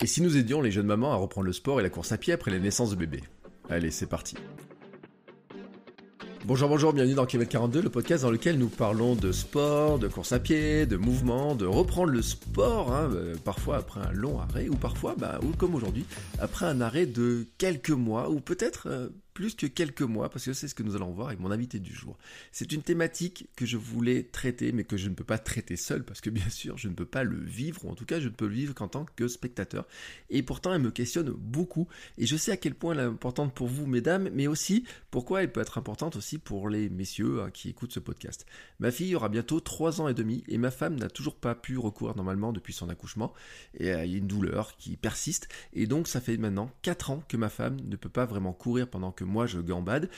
Et si nous aidions les jeunes mamans à reprendre le sport et la course à pied après la naissance de bébé Allez, c'est parti. Bonjour, bonjour, bienvenue dans Kilomètre 42, le podcast dans lequel nous parlons de sport, de course à pied, de mouvement, de reprendre le sport, hein, euh, parfois après un long arrêt, ou parfois, bah, ou comme aujourd'hui, après un arrêt de quelques mois, ou peut-être euh, plus que quelques mois, parce que c'est ce que nous allons voir avec mon invité du jour. C'est une thématique que je voulais traiter, mais que je ne peux pas traiter seul, parce que bien sûr, je ne peux pas le vivre, ou en tout cas, je ne peux le vivre qu'en tant que spectateur. Et pourtant, elle me questionne beaucoup, et je sais à quel point elle est importante pour vous, mesdames, mais aussi pourquoi elle peut être importante aussi pour les messieurs hein, qui écoutent ce podcast. Ma fille aura bientôt 3 ans et demi, et ma femme n'a toujours pas pu recourir normalement depuis son accouchement, et il y a une douleur qui persiste, et donc ça fait maintenant 4 ans que ma femme ne peut pas vraiment courir pendant que moi je gambade.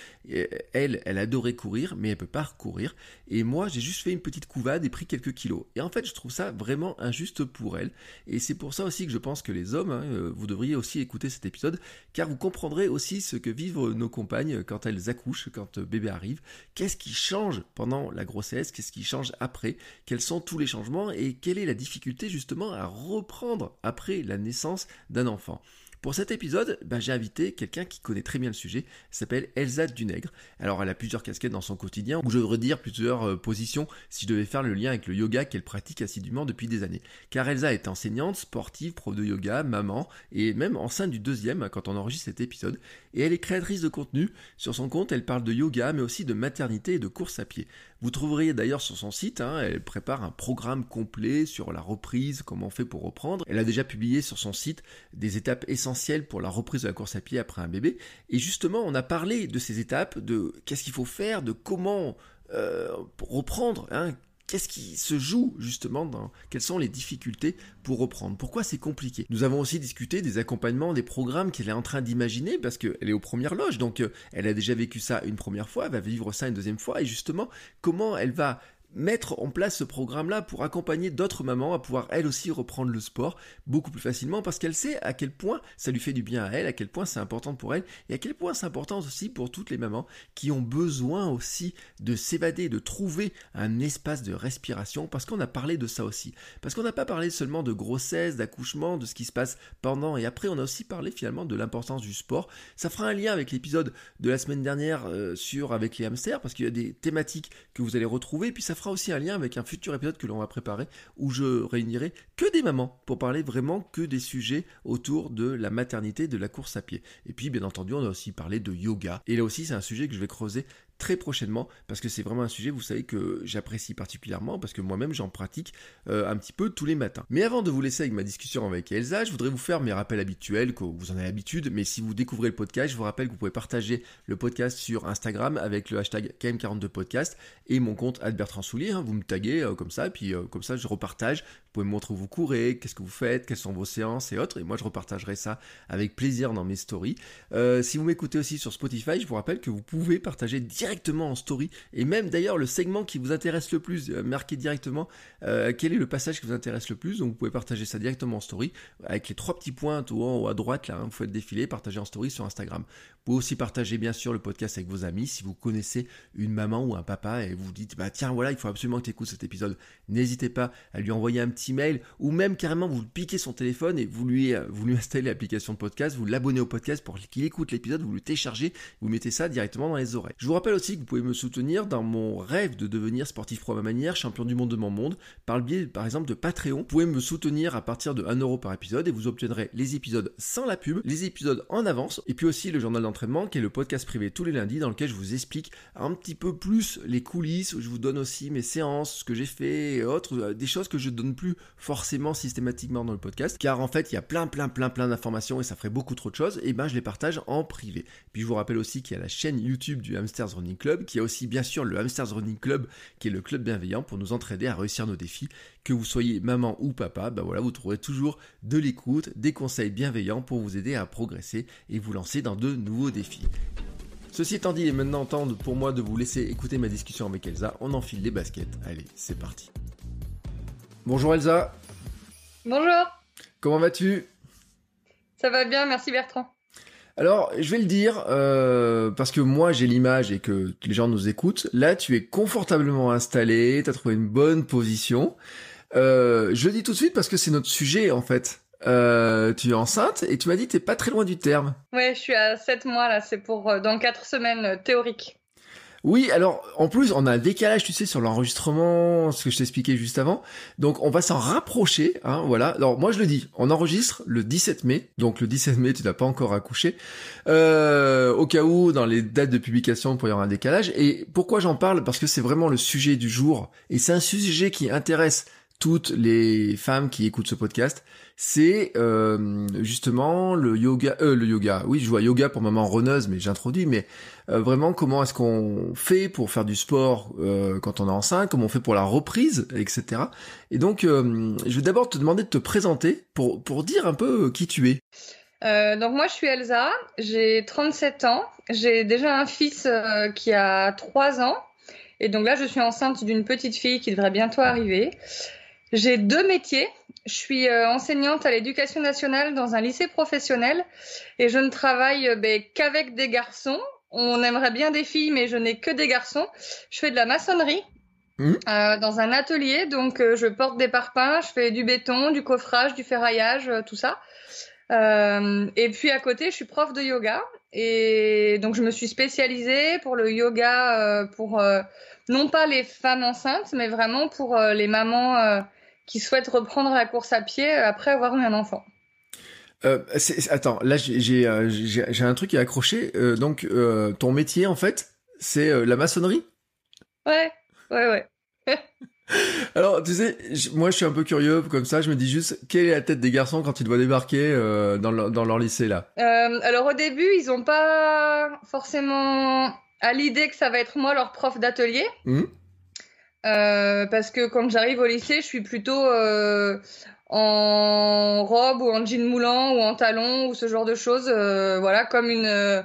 elle, elle adorait courir, mais elle peut pas courir. Et moi, j'ai juste fait une petite couvade et pris quelques kilos. Et en fait, je trouve ça vraiment injuste pour elle. Et c'est pour ça aussi que je pense que les hommes, hein, euh, vous devriez aussi écouter cet épisode, car vous comprendrez aussi ce que vivent nos compagnes quand elles accouchent, quand euh, bébé arrive. Qu'est-ce qui change pendant la grossesse? Qu'est-ce qui change après? Quels sont tous les changements? Et quelle est la difficulté justement à reprendre après la naissance d'un enfant? Pour cet épisode, bah, j'ai invité quelqu'un qui connaît très bien le sujet, s'appelle Elsa Dunègre. Alors elle a plusieurs casquettes dans son quotidien, ou je devrais dire plusieurs euh, positions si je devais faire le lien avec le yoga qu'elle pratique assidûment depuis des années. Car Elsa est enseignante, sportive, prof de yoga, maman, et même enceinte du deuxième quand on enregistre cet épisode. Et elle est créatrice de contenu. Sur son compte, elle parle de yoga, mais aussi de maternité et de course à pied. Vous trouveriez d'ailleurs sur son site, hein, elle prépare un programme complet sur la reprise, comment on fait pour reprendre. Elle a déjà publié sur son site des étapes essentielles pour la reprise de la course à pied après un bébé. Et justement, on a parlé de ces étapes, de qu'est-ce qu'il faut faire, de comment euh, reprendre, hein, Qu'est-ce qui se joue justement dans quelles sont les difficultés pour reprendre? Pourquoi c'est compliqué? Nous avons aussi discuté des accompagnements, des programmes qu'elle est en train d'imaginer parce qu'elle est aux premières loges, donc euh, elle a déjà vécu ça une première fois, elle va vivre ça une deuxième fois. Et justement comment elle va mettre en place ce programme-là pour accompagner d'autres mamans à pouvoir elles aussi reprendre le sport beaucoup plus facilement parce qu'elle sait à quel point ça lui fait du bien à elle, à quel point c'est important pour elle et à quel point c'est important aussi pour toutes les mamans qui ont besoin aussi de s'évader, de trouver un espace de respiration parce qu'on a parlé de ça aussi. Parce qu'on n'a pas parlé seulement de grossesse, d'accouchement, de ce qui se passe pendant et après, on a aussi parlé finalement de l'importance du sport. Ça fera un lien avec l'épisode de la semaine dernière euh, sur avec les hamsters parce qu'il y a des thématiques que vous allez retrouver et puis ça fera aussi un lien avec un futur épisode que l'on va préparer où je réunirai que des mamans pour parler vraiment que des sujets autour de la maternité, de la course à pied. Et puis, bien entendu, on a aussi parlé de yoga. Et là aussi, c'est un sujet que je vais creuser très prochainement parce que c'est vraiment un sujet, vous savez, que j'apprécie particulièrement parce que moi-même j'en pratique euh, un petit peu tous les matins. Mais avant de vous laisser avec ma discussion avec Elsa, je voudrais vous faire mes rappels habituels, que vous en avez l'habitude, mais si vous découvrez le podcast, je vous rappelle que vous pouvez partager le podcast sur Instagram avec le hashtag KM42podcast et mon compte Albert Transoulier, hein. vous me taguez euh, comme ça, puis euh, comme ça je repartage, pouvez me montrer où vous courez, qu'est-ce que vous faites, quelles sont vos séances et autres, et moi je repartagerai ça avec plaisir dans mes stories. si vous m'écoutez aussi sur Spotify, je vous rappelle que vous pouvez partager directement directement en story. Et même d'ailleurs, le segment qui vous intéresse le plus, euh, marquez directement euh, quel est le passage qui vous intéresse le plus. Donc vous pouvez partager ça directement en story avec les trois petits points tout en haut à droite là. Hein, vous faites défiler, partager en story sur Instagram. Vous pouvez aussi partager bien sûr le podcast avec vos amis. Si vous connaissez une maman ou un papa et vous dites bah tiens voilà il faut absolument que tu écoutes cet épisode, n'hésitez pas à lui envoyer un petit mail ou même carrément vous piquez son téléphone et vous lui, euh, vous lui installez l'application de podcast, vous l'abonnez au podcast pour qu'il écoute l'épisode, vous le téléchargez, vous mettez ça directement dans les oreilles. Je vous rappelle aussi que vous pouvez me soutenir dans mon rêve de devenir sportif pro à ma manière, champion du monde de mon monde, par le biais par exemple de Patreon. Vous pouvez me soutenir à partir de 1€ euro par épisode et vous obtiendrez les épisodes sans la pub, les épisodes en avance, et puis aussi le journal d'entraînement qui est le podcast privé tous les lundis dans lequel je vous explique un petit peu plus les coulisses, où je vous donne aussi mes séances, ce que j'ai fait et autres, euh, des choses que je donne plus forcément systématiquement dans le podcast, car en fait il y a plein plein plein plein d'informations et ça ferait beaucoup trop de choses, et ben je les partage en privé. Puis je vous rappelle aussi qu'il y a la chaîne YouTube du Hamsters Running Club, qui a aussi bien sûr le Hamsters Running Club, qui est le club bienveillant pour nous entraider à réussir nos défis. Que vous soyez maman ou papa, ben voilà, vous trouverez toujours de l'écoute, des conseils bienveillants pour vous aider à progresser et vous lancer dans de nouveaux défis. Ceci étant dit, il est maintenant temps pour moi de vous laisser écouter ma discussion avec Elsa. On enfile les baskets. Allez, c'est parti. Bonjour Elsa. Bonjour. Comment vas-tu? Ça va bien, merci Bertrand. Alors, je vais le dire, euh, parce que moi j'ai l'image et que les gens nous écoutent. Là, tu es confortablement installé, tu as trouvé une bonne position. Euh, je le dis tout de suite parce que c'est notre sujet en fait. Euh, tu es enceinte et tu m'as dit que t'es pas très loin du terme. Ouais, je suis à 7 mois là, c'est pour dans 4 semaines théoriques. Oui, alors en plus on a un décalage, tu sais, sur l'enregistrement, ce que je t'expliquais juste avant. Donc on va s'en rapprocher, hein, voilà. Alors moi je le dis, on enregistre le 17 mai, donc le 17 mai tu n'as pas encore accouché. Euh, au cas où dans les dates de publication pour y avoir un décalage. Et pourquoi j'en parle? Parce que c'est vraiment le sujet du jour et c'est un sujet qui intéresse toutes les femmes qui écoutent ce podcast, c'est euh, justement le yoga, euh, le yoga. Oui, je vois yoga pour maman runneuse, mais j'introduis. Mais euh, vraiment, comment est-ce qu'on fait pour faire du sport euh, quand on est enceinte Comment on fait pour la reprise, etc. Et donc, je vais d'abord te demander de te présenter pour pour dire un peu qui tu es. donc moi, je suis Elsa. J'ai 37 ans. J'ai déjà un fils qui a 3 ans. Et donc là, je suis enceinte d'une petite fille qui devrait bientôt arriver. J'ai deux métiers. Je suis euh, enseignante à l'éducation nationale dans un lycée professionnel et je ne travaille euh, ben, qu'avec des garçons. On aimerait bien des filles, mais je n'ai que des garçons. Je fais de la maçonnerie mmh. euh, dans un atelier, donc je porte des parpaings, je fais du béton, du coffrage, du ferraillage, tout ça. et puis à côté, je suis prof de yoga et donc je me suis spécialisée pour le yoga pour non pas les femmes enceintes, mais vraiment pour les mamans qui souhaitent reprendre la course à pied après avoir eu un enfant. Euh, attends, là j'ai euh, un truc qui est accroché. Euh, donc euh, ton métier en fait, c'est la maçonnerie? Ouais, ouais, ouais. Alors tu sais, moi je suis un peu curieux comme ça. Je me dis juste quelle est la tête des garçons quand ils doivent débarquer dans, leur, dans leur lycée là? alors au début ils ont pas forcément à l'idée que ça va être moi leur prof d'atelier. Mmh. Euh, parce que quand j'arrive au lycée, je suis plutôt euh, en robe ou en jean moulant ou en talon ou ce genre de choses. Euh, voilà, comme une,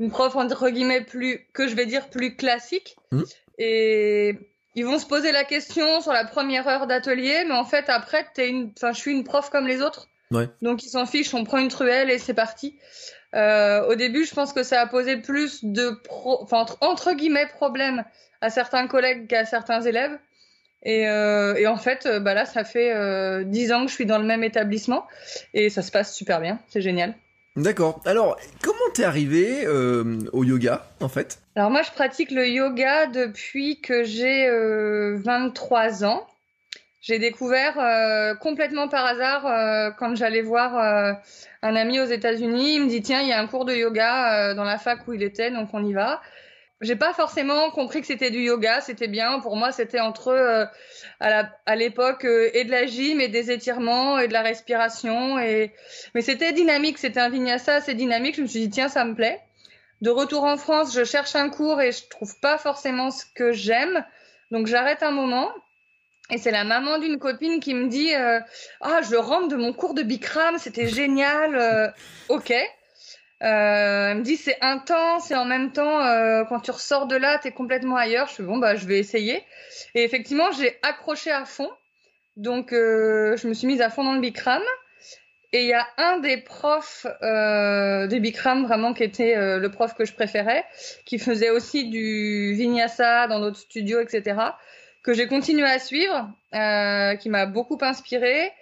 une prof entre guillemets plus que je vais dire plus classique. Mmh. Et ils vont se poser la question sur la première heure d'atelier, mais en fait après, t'es une, enfin, je suis une prof comme les autres. Ouais. Donc ils s'en fichent, on prend une truelle et c'est parti. Euh, au début, je pense que ça a posé plus de pro... enfin, entre, entre guillemets problèmes à certains collègues qu'à certains élèves. Et, euh, et, en fait, euh, bah là, ça fait euh, 10 ans que je suis dans le même établissement et ça se passe super bien. C'est génial. D'accord. Alors, comment t'es arrivé euh, au yoga, en fait? Alors moi, je pratique le yoga depuis que j'ai 23 ans. J'ai découvert complètement par hasard quand j'allais voir un ami aux États-Unis. Il me dit tiens, il y a un cours de yoga dans la fac où il était, donc on y va. J'ai pas forcément compris que c'était du yoga, c'était bien. Pour moi, c'était entre euh, à l'époque euh, et de la gym et des étirements et de la respiration. Et mais c'était dynamique, c'était un vinyasa assez dynamique. Je me suis dit tiens, ça me plaît. De retour en France, je cherche un cours et je trouve pas forcément ce que j'aime, donc j'arrête un moment. Et c'est la maman d'une copine qui me dit euh, ah je rentre de mon cours de Bikram, c'était génial. ok. Euh, elle me dit c'est intense et en même temps euh, quand tu ressors de là t'es complètement ailleurs. Je suis bon bah je vais essayer. Et effectivement j'ai accroché à fond. Donc euh, je me suis mise à fond dans le Bikram. Et il y a un des profs euh, des Bikram vraiment qui était le prof que je préférais qui faisait aussi du Vinyasa dans d'autres studios etc que j'ai continué à suivre euh, qui m'a beaucoup inspiré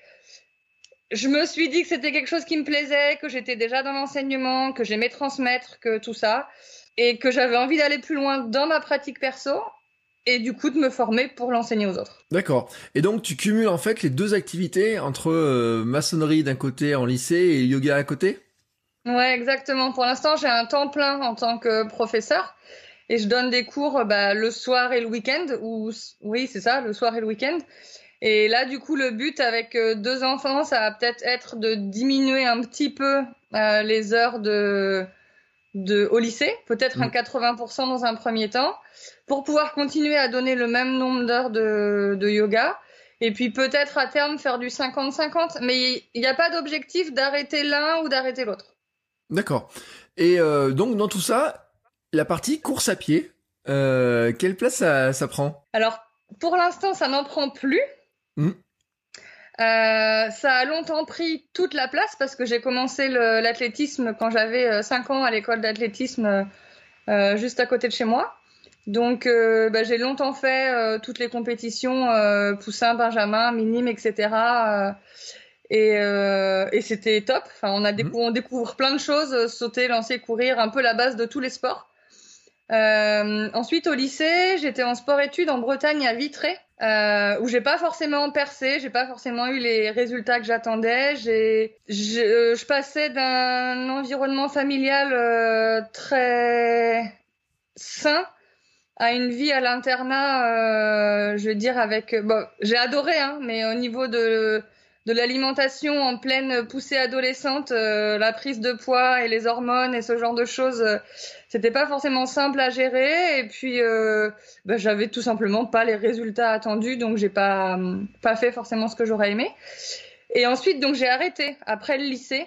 je me suis dit que c'était quelque chose qui me plaisait, que j'étais déjà dans l'enseignement, que j'aimais transmettre, que tout ça, et que j'avais envie d'aller plus loin dans ma pratique perso, et du coup de me former pour l'enseigner aux autres. D'accord. Et donc tu cumules en fait les deux activités entre euh, maçonnerie d'un côté en lycée et yoga à côté? Ouais, exactement. Pour l'instant, j'ai un temps plein en tant que professeur. Et je donne des cours bah, le soir et le week-end, ou oui, c'est ça, le soir et le week-end. Et là, du coup, le but avec euh, deux enfants, ça va peut-être être de diminuer un petit peu euh, les heures de de, au lycée, peut-être un 80% dans un premier temps, pour pouvoir continuer à donner le même nombre d'heures de, de yoga. Et puis peut-être à terme faire du 50-50, mais il n'y a pas d'objectif d'arrêter l'un ou d'arrêter l'autre. D'accord. Et euh, donc dans tout ça, la partie course à pied, euh, quelle place ça, ça prend? Alors pour l'instant, ça n'en prend plus. Hmm. Euh, ça a longtemps pris toute la place parce que j'ai commencé l'athlétisme quand j'avais 5 ans à l'école d'athlétisme juste à côté de chez moi. Donc, euh, bah, j'ai longtemps fait euh, toutes les compétitions, euh, poussin, benjamin, minime, etc. et, et c'était top. Enfin, on, a mhm. on découvre plein de choses, sauter, lancer, courir, un peu la base de tous les sports. ensuite, au lycée, j'étais en sport-études en Bretagne à Vitré, où j'ai pas forcément percé, j'ai pas forcément eu les résultats que j'attendais. J'ai, je passais d'un environnement familial très sain à une vie à l'internat, euh, je veux dire avec, bon, j'ai adoré, hein, mais au niveau de de l'alimentation en pleine poussée adolescente, euh, la prise de poids et les hormones et ce genre de choses, euh, c'était pas forcément simple à gérer. Et puis, euh, bah, j'avais tout simplement pas les résultats attendus, donc j'ai pas pas fait forcément ce que j'aurais aimé. Et ensuite, donc j'ai arrêté après le lycée.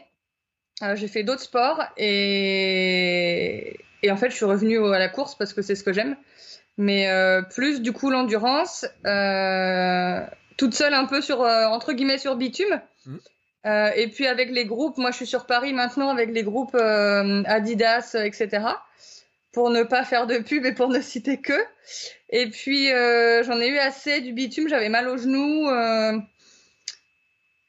j'ai fait d'autres sports et et en fait, je suis revenue à la course parce que c'est ce que j'aime mais plus du coup l'endurance, toute seule un peu sur euh, entre guillemets sur bitume. Mmh. et puis avec les groupes, moi je suis sur Paris maintenant avec les groupes Adidas, etc. Pour ne pas faire de pub et pour ne citer que. Et puis j'en ai eu assez du bitume, j'avais mal aux genoux.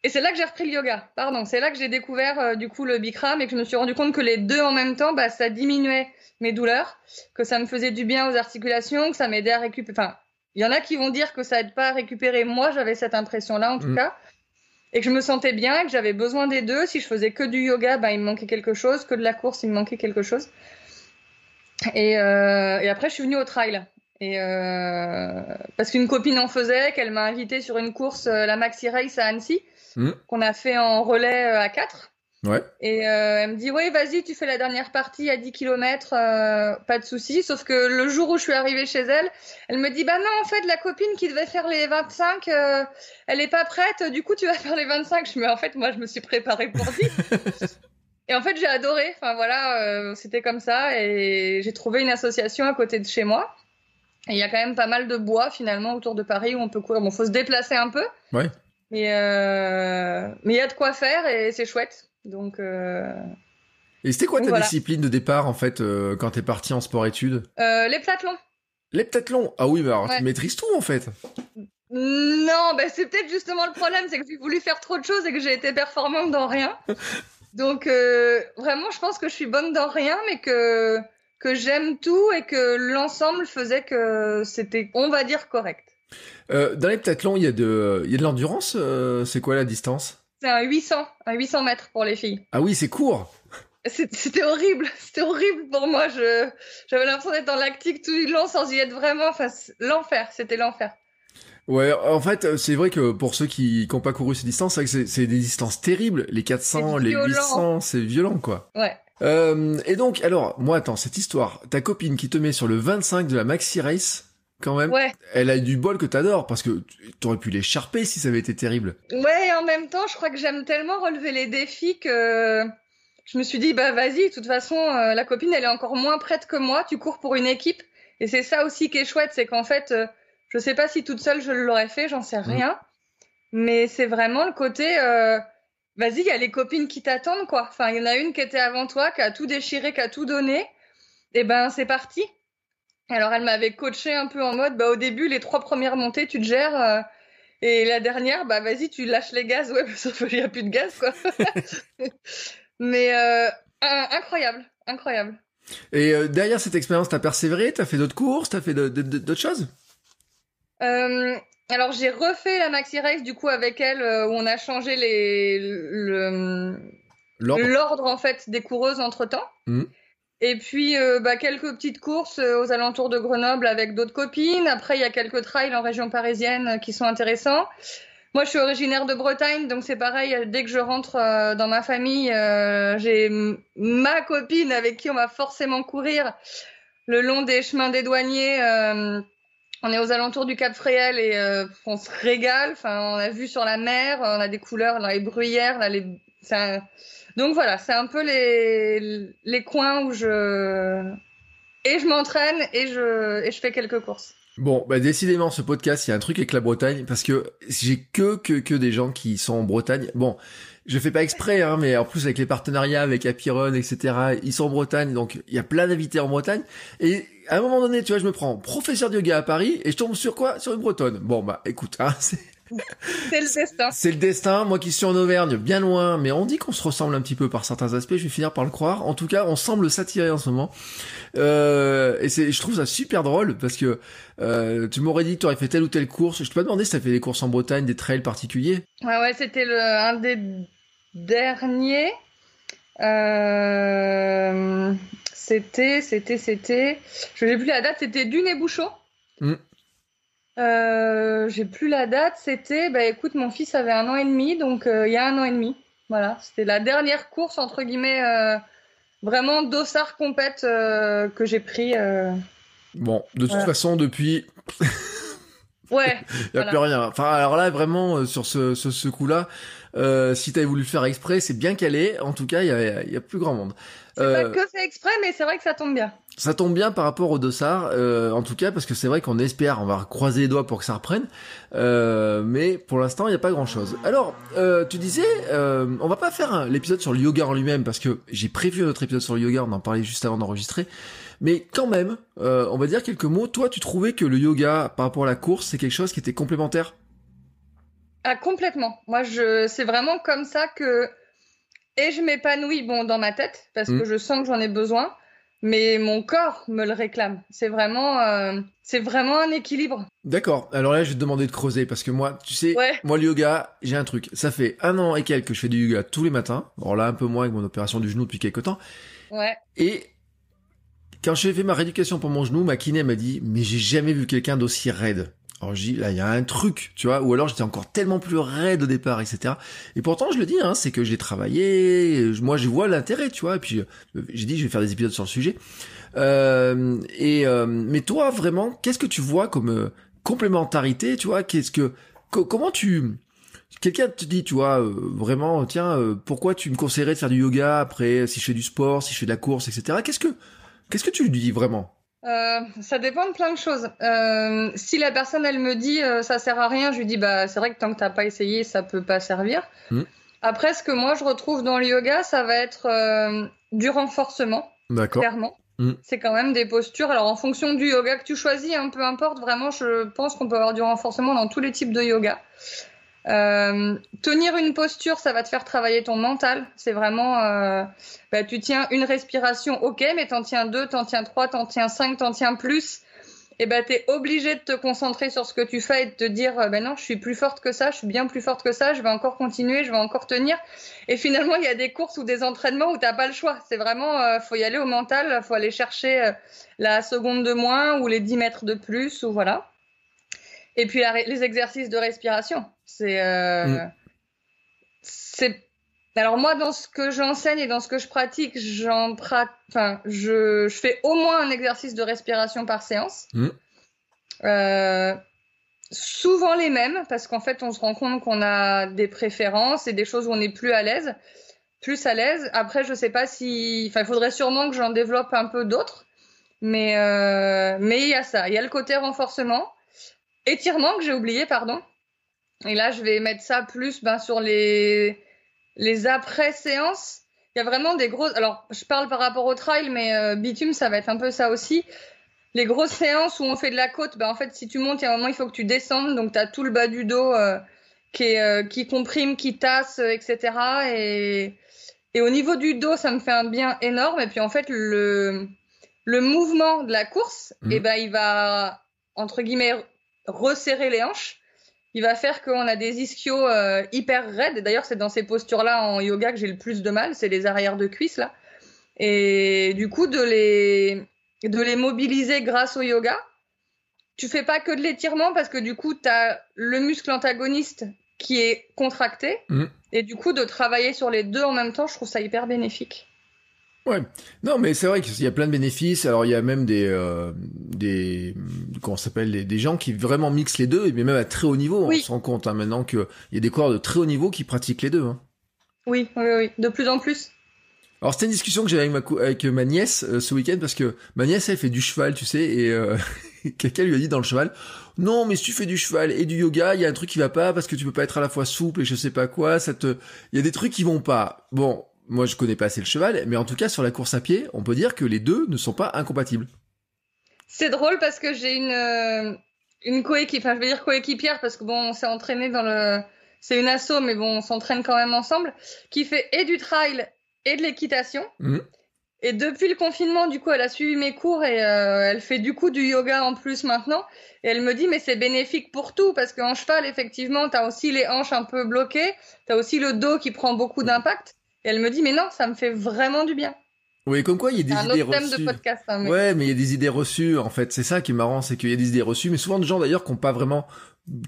Et c'est là que j'ai repris le yoga. Pardon, c'est là que j'ai découvert du coup le Bikram et que je me suis rendu compte que les deux en même temps, bah, ça diminuait mes douleurs, que ça me faisait du bien aux articulations, que ça m'aidait à récupérer. Enfin, il y en a qui vont dire que ça aide pas à récupérer. Moi, j'avais cette impression-là, en tout mm. cas. Et que je me sentais bien, que j'avais besoin des deux. Si je faisais que du yoga, ben, il me manquait quelque chose. Que de la course, il me manquait quelque chose. Et, euh, et après, je suis venue au trail. Et euh, parce qu'une copine en faisait, qu'elle m'a invité sur une course, euh, la Maxi Race à Annecy, mm. qu'on a fait en relais à 4. Ouais. Et euh, elle me dit oui vas-y tu fais la dernière partie à 10 km euh, pas de souci. Sauf que le jour où je suis arrivée chez elle elle me dit bah non en fait la copine qui devait faire les 25 euh, elle est pas prête. Du coup tu vas faire les 25 je me en fait moi je me suis préparée pour 10 et en fait j'ai adoré. Enfin voilà c'était comme ça. Et j'ai trouvé une association à côté de chez moi. Et il y a quand même pas mal de bois finalement autour de Paris où on peut courir. Bon faut se déplacer un peu. Ouais. Mais mais il y a de quoi faire et c'est chouette donc. Euh... Et c'était quoi ta discipline de départ en fait euh, quand t'es parti en sport-études? Euh, Les plathlons. Les plathlons Ah oui, bah alors tu maîtrises tout en fait. Non, bah c'est peut-être justement le problème, c'est que j'ai voulu faire trop de choses et que j'ai été performante dans rien. Donc euh, vraiment, je pense que je suis bonne dans rien, mais que que j'aime tout et que l'ensemble faisait que c'était, on va dire, correct. Dans les plathlons, il y a de, il y a de l'endurance. c'est quoi la distance? C'est un 800, un 800 mètres pour les filles. Ah oui, c'est court. C'était horrible, c'était horrible pour moi. Je, j'avais l'impression d'être en lactique tout le long sans y être vraiment. Enfin, l'enfer, c'était l'enfer. Ouais, en fait, c'est vrai que pour ceux qui n'ont pas couru ces distances, c'est, c'est des distances terribles. Les 400, les 800, c'est violent, quoi. Ouais. Euh, et donc, alors, moi, attends, cette histoire, ta copine qui te met sur le 25 de la Maxi Race, quand même. Ouais. Elle a du bol que t'adores parce que t'aurais pu l'écharper si ça avait été terrible. Ouais, et en même temps, je crois que j'aime tellement relever les défis que je me suis dit bah vas-y, de toute façon, euh, la copine elle est encore moins prête que moi. Tu cours pour une équipe et c'est ça aussi qui est chouette, c'est qu'en fait, euh, je sais pas si toute seule je l'aurais fait, j'en sais mm. rien, mais c'est vraiment le côté. Euh, vas-y, il y a les copines qui t'attendent, quoi. Enfin, il y en a une qui était avant toi, qui a tout déchiré, qui a tout donné. Et ben, c'est parti. Alors elle m'avait coaché un peu en mode, bah au début les trois premières montées tu te gères euh, et la dernière, bah vas-y tu lâches les gaz, ouais sauf qu'il n'y a plus de gaz quoi. Mais euh, incroyable, incroyable. Et euh, derrière cette expérience, t'as persévéré, t'as fait d'autres courses, t'as fait d'autres choses? Alors j'ai refait la maxi race du coup avec elle où on a changé les l'ordre en fait des coureuses entre temps. Mmh. Et puis euh, bah, quelques petites courses euh, aux alentours de Grenoble avec d'autres copines. Après, il y a quelques trails en région parisienne euh, qui sont intéressants. moi, je suis originaire de Bretagne, donc c'est pareil. Dès que je rentre dans ma famille, j'ai ma copine avec qui on va forcément courir le long des chemins des douaniers. On est aux alentours du Cap Fréhel et on se régale. Enfin, on a vu sur la mer, on a des couleurs dans les bruyères. Là, les... Donc voilà, c'est un peu les les coins où je et je m'entraîne et je et je fais quelques courses. Bon, bah décidément, ce podcast, il y a un truc avec la Bretagne, parce que j'ai que, que, que des gens qui sont en Bretagne. Bon, je fais pas exprès, hein, mais en plus avec les partenariats avec Apiron, etc., ils sont en Bretagne, donc il y a plein d'invités en Bretagne. Et à un moment donné, tu vois, je me prends professeur de yoga à Paris, et je tombe sur quoi? Sur une Bretonne. Bon, bah écoute, hein, c'est... C'est le destin. C'est le destin. Moi qui suis en Auvergne, bien loin, mais on dit qu'on se ressemble un petit peu par certains aspects. Je vais finir par le croire. En tout cas, on semble s'attirer en ce moment. Euh, et c'est, je trouve ça super drôle parce que euh, tu m'aurais dit que tu aurais fait telle ou telle course. Je te pas demandé si tu as fait des courses en Bretagne, des trails particuliers. Ouais, ouais, c'était le un des derniers. Euh, c'était, c'était, c'était. Je n'ai plus la date. C'était Dune et Bouchot. Mm. Euh, j'ai plus la date. C'était, bah écoute, mon fils avait un an et demi, donc euh, il y a un an et demi. Voilà, c'était la dernière course entre guillemets, euh, vraiment dossard compète que j'ai pris. Bon, de toute façon, depuis. ouais. Il n'y a plus rien. Enfin, alors là, vraiment, sur ce, ce, ce coup-là, euh, si t'avais voulu le faire exprès, c'est bien calé. En tout cas, il y a, y a, plus grand monde. C'est pas que fait exprès, mais c'est vrai que ça tombe bien. Ça tombe bien par rapport au dossard, euh, en tout cas, parce que c'est vrai qu'on espère, on va croiser les doigts pour que ça reprenne, euh, mais pour l'instant, il n'y a pas grand-chose. Alors, euh, tu disais, euh, on va pas faire l'épisode sur le yoga en lui-même, parce que j'ai prévu un autre épisode sur le yoga, on en parlait juste avant d'enregistrer, mais quand même, euh, on va dire quelques mots. Toi, tu trouvais que le yoga, par rapport à la course, c'est quelque chose qui était complémentaire Ah, complètement. Moi, je, c'est vraiment comme ça que, et je m'épanouis, bon, dans ma tête, parce mmh. que je sens que j'en ai besoin mais mon corps me le réclame. C'est vraiment, euh, c'est vraiment un équilibre. D'accord. Alors là, je vais te demander de creuser parce que moi, tu sais, moi le yoga, j'ai un truc. Ça fait un an et quelques que je fais du yoga tous les matins. Alors là, un peu moins avec mon opération du genou depuis quelques temps. Ouais. Et quand j'ai fait ma rééducation pour mon genou, ma kiné m'a dit, mais j'ai jamais vu quelqu'un d'aussi raide. Alors je dis, là, il y a un truc, tu vois, ou alors j'étais encore tellement plus raide au départ, etc. Et pourtant, je le dis, hein, c'est que j'ai travaillé, moi je vois l'intérêt, tu vois, et puis euh, j'ai dit, je vais faire des épisodes sur le sujet. Euh, et euh, mais toi, vraiment, qu'est-ce que tu vois comme euh, complémentarité, tu vois, qu'est-ce que, comment tu, quelqu'un te dit, tu vois, vraiment, tiens, pourquoi tu me conseillerais de faire du yoga après, si je fais du sport, si je fais de la course, etc. Qu'est-ce que, qu'est-ce que tu lui dis vraiment? Euh, ça dépend de plein de choses. Euh, si la personne elle me dit euh, ça sert à rien, je lui dis bah c'est vrai que tant que t'as pas essayé, ça peut pas servir. Mm. Après, ce que moi je retrouve dans le yoga, ça va être euh, du renforcement. Clairement. Mm. C'est quand même des postures. Alors en fonction du yoga que tu choisis, hein, peu importe. Vraiment, je pense qu'on peut avoir du renforcement dans tous les types de yoga. Euh, tenir une posture, ça va te faire travailler ton mental. C'est vraiment, euh, bah, tu tiens une respiration, ok, mais t'en tiens deux, t'en tiens trois, t'en tiens cinq, t'en tiens plus. Et ben, t'es obligé de te concentrer sur ce que tu fais et de te dire, ben non, je suis plus forte que ça, je suis bien plus forte que ça, je vais encore continuer, je vais encore tenir. Et finalement, il y a des courses ou des entraînements où t'as pas le choix. C'est vraiment, euh, faut y aller au mental, faut aller chercher euh, la seconde de moins ou les 10 mètres de plus ou voilà. Et puis les exercices de respiration. C'est, euh, mm. c'est. Alors moi, dans ce que j'enseigne et dans ce que je pratique, j'en enfin, je, je, fais au moins un exercice de respiration par séance. Mm. Euh, souvent les mêmes, parce qu'en fait, on se rend compte qu'on a des préférences et des choses où on est plus à l'aise, plus à l'aise. Après, je sais pas si, enfin, il faudrait sûrement que j'en développe un peu d'autres, mais euh, mais il y a ça, il y a le côté renforcement. Étirement que j'ai oublié, pardon. Et là, je vais mettre ça plus ben, sur les, les après-séances. Il y a vraiment des grosses. Alors, je parle par rapport au trail, mais euh, bitume, ça va être un peu ça aussi. Les grosses séances où on fait de la côte, ben, en fait, si tu montes, il y a un moment, il faut que tu descendes. Donc, tu as tout le bas du dos euh, qui, est, euh, qui comprime, qui tasse, etc. Et, et au niveau du dos, ça me fait un bien énorme. Et puis, en fait, le, le mouvement de la course, mmh. et eh ben, il va, entre guillemets, resserrer les hanches. Il va faire qu'on a des ischios euh, hyper raides. D'ailleurs, c'est dans ces postures-là en yoga que j'ai le plus de mal, c'est les arrières de cuisses là. Et du coup, de les de les mobiliser grâce au yoga. Tu fais pas que de l'étirement parce que du coup, tu as le muscle antagoniste qui est contracté. Mhm. Et du coup, de travailler sur les deux en même temps, je trouve ça hyper bénéfique. Ouais. Non, mais c'est vrai qu'il y a plein de bénéfices. Alors, il y a même des, euh, des, comment s'appelle, des, des gens qui vraiment mixent les deux, et même à très haut niveau. Oui. On se rend compte hein, maintenant qu'il y a des coureurs de très haut niveau qui pratiquent les deux. Hein. Oui, oui, oui, de plus en plus. Alors, c'était une discussion que j'avais avec ma, avec ma nièce euh, ce week-end parce que ma nièce, elle fait du cheval, tu sais, et euh, quelqu'un lui a dit dans le cheval, non, mais si tu fais du cheval et du yoga, il y a un truc qui va pas parce que tu peux pas être à la fois souple et je sais pas quoi. Ça te, il y a des trucs qui vont pas. Bon, moi, je connais pas assez le cheval, mais en tout cas, sur la course à pied, on peut dire que les deux ne sont pas incompatibles. C'est drôle parce que j'ai une, euh, une coéquipière, enfin, je vais dire coéquipière parce que bon, on s'est entraîné dans le, c'est une asso, mais bon, on s'entraîne quand même ensemble, qui fait et du trail et de l'équitation. Mhm. Et depuis le confinement, du coup, elle a suivi mes cours et euh, elle fait du coup du yoga en plus maintenant. Et elle me dit, mais c'est bénéfique pour tout parce qu'en cheval, effectivement, t'as aussi les hanches un peu bloquées, t'as aussi le dos qui prend beaucoup d'impact. Et elle me dit, mais non, ça me fait vraiment du bien. Oui, comme quoi, il y a des C'est un idées autre thème reçues. de podcast. hein, mais- Ouais, mais il y a des idées reçues, en fait. C'est ça qui est marrant, c'est qu'il y a des idées reçues, mais souvent de gens d'ailleurs qui n'ont pas vraiment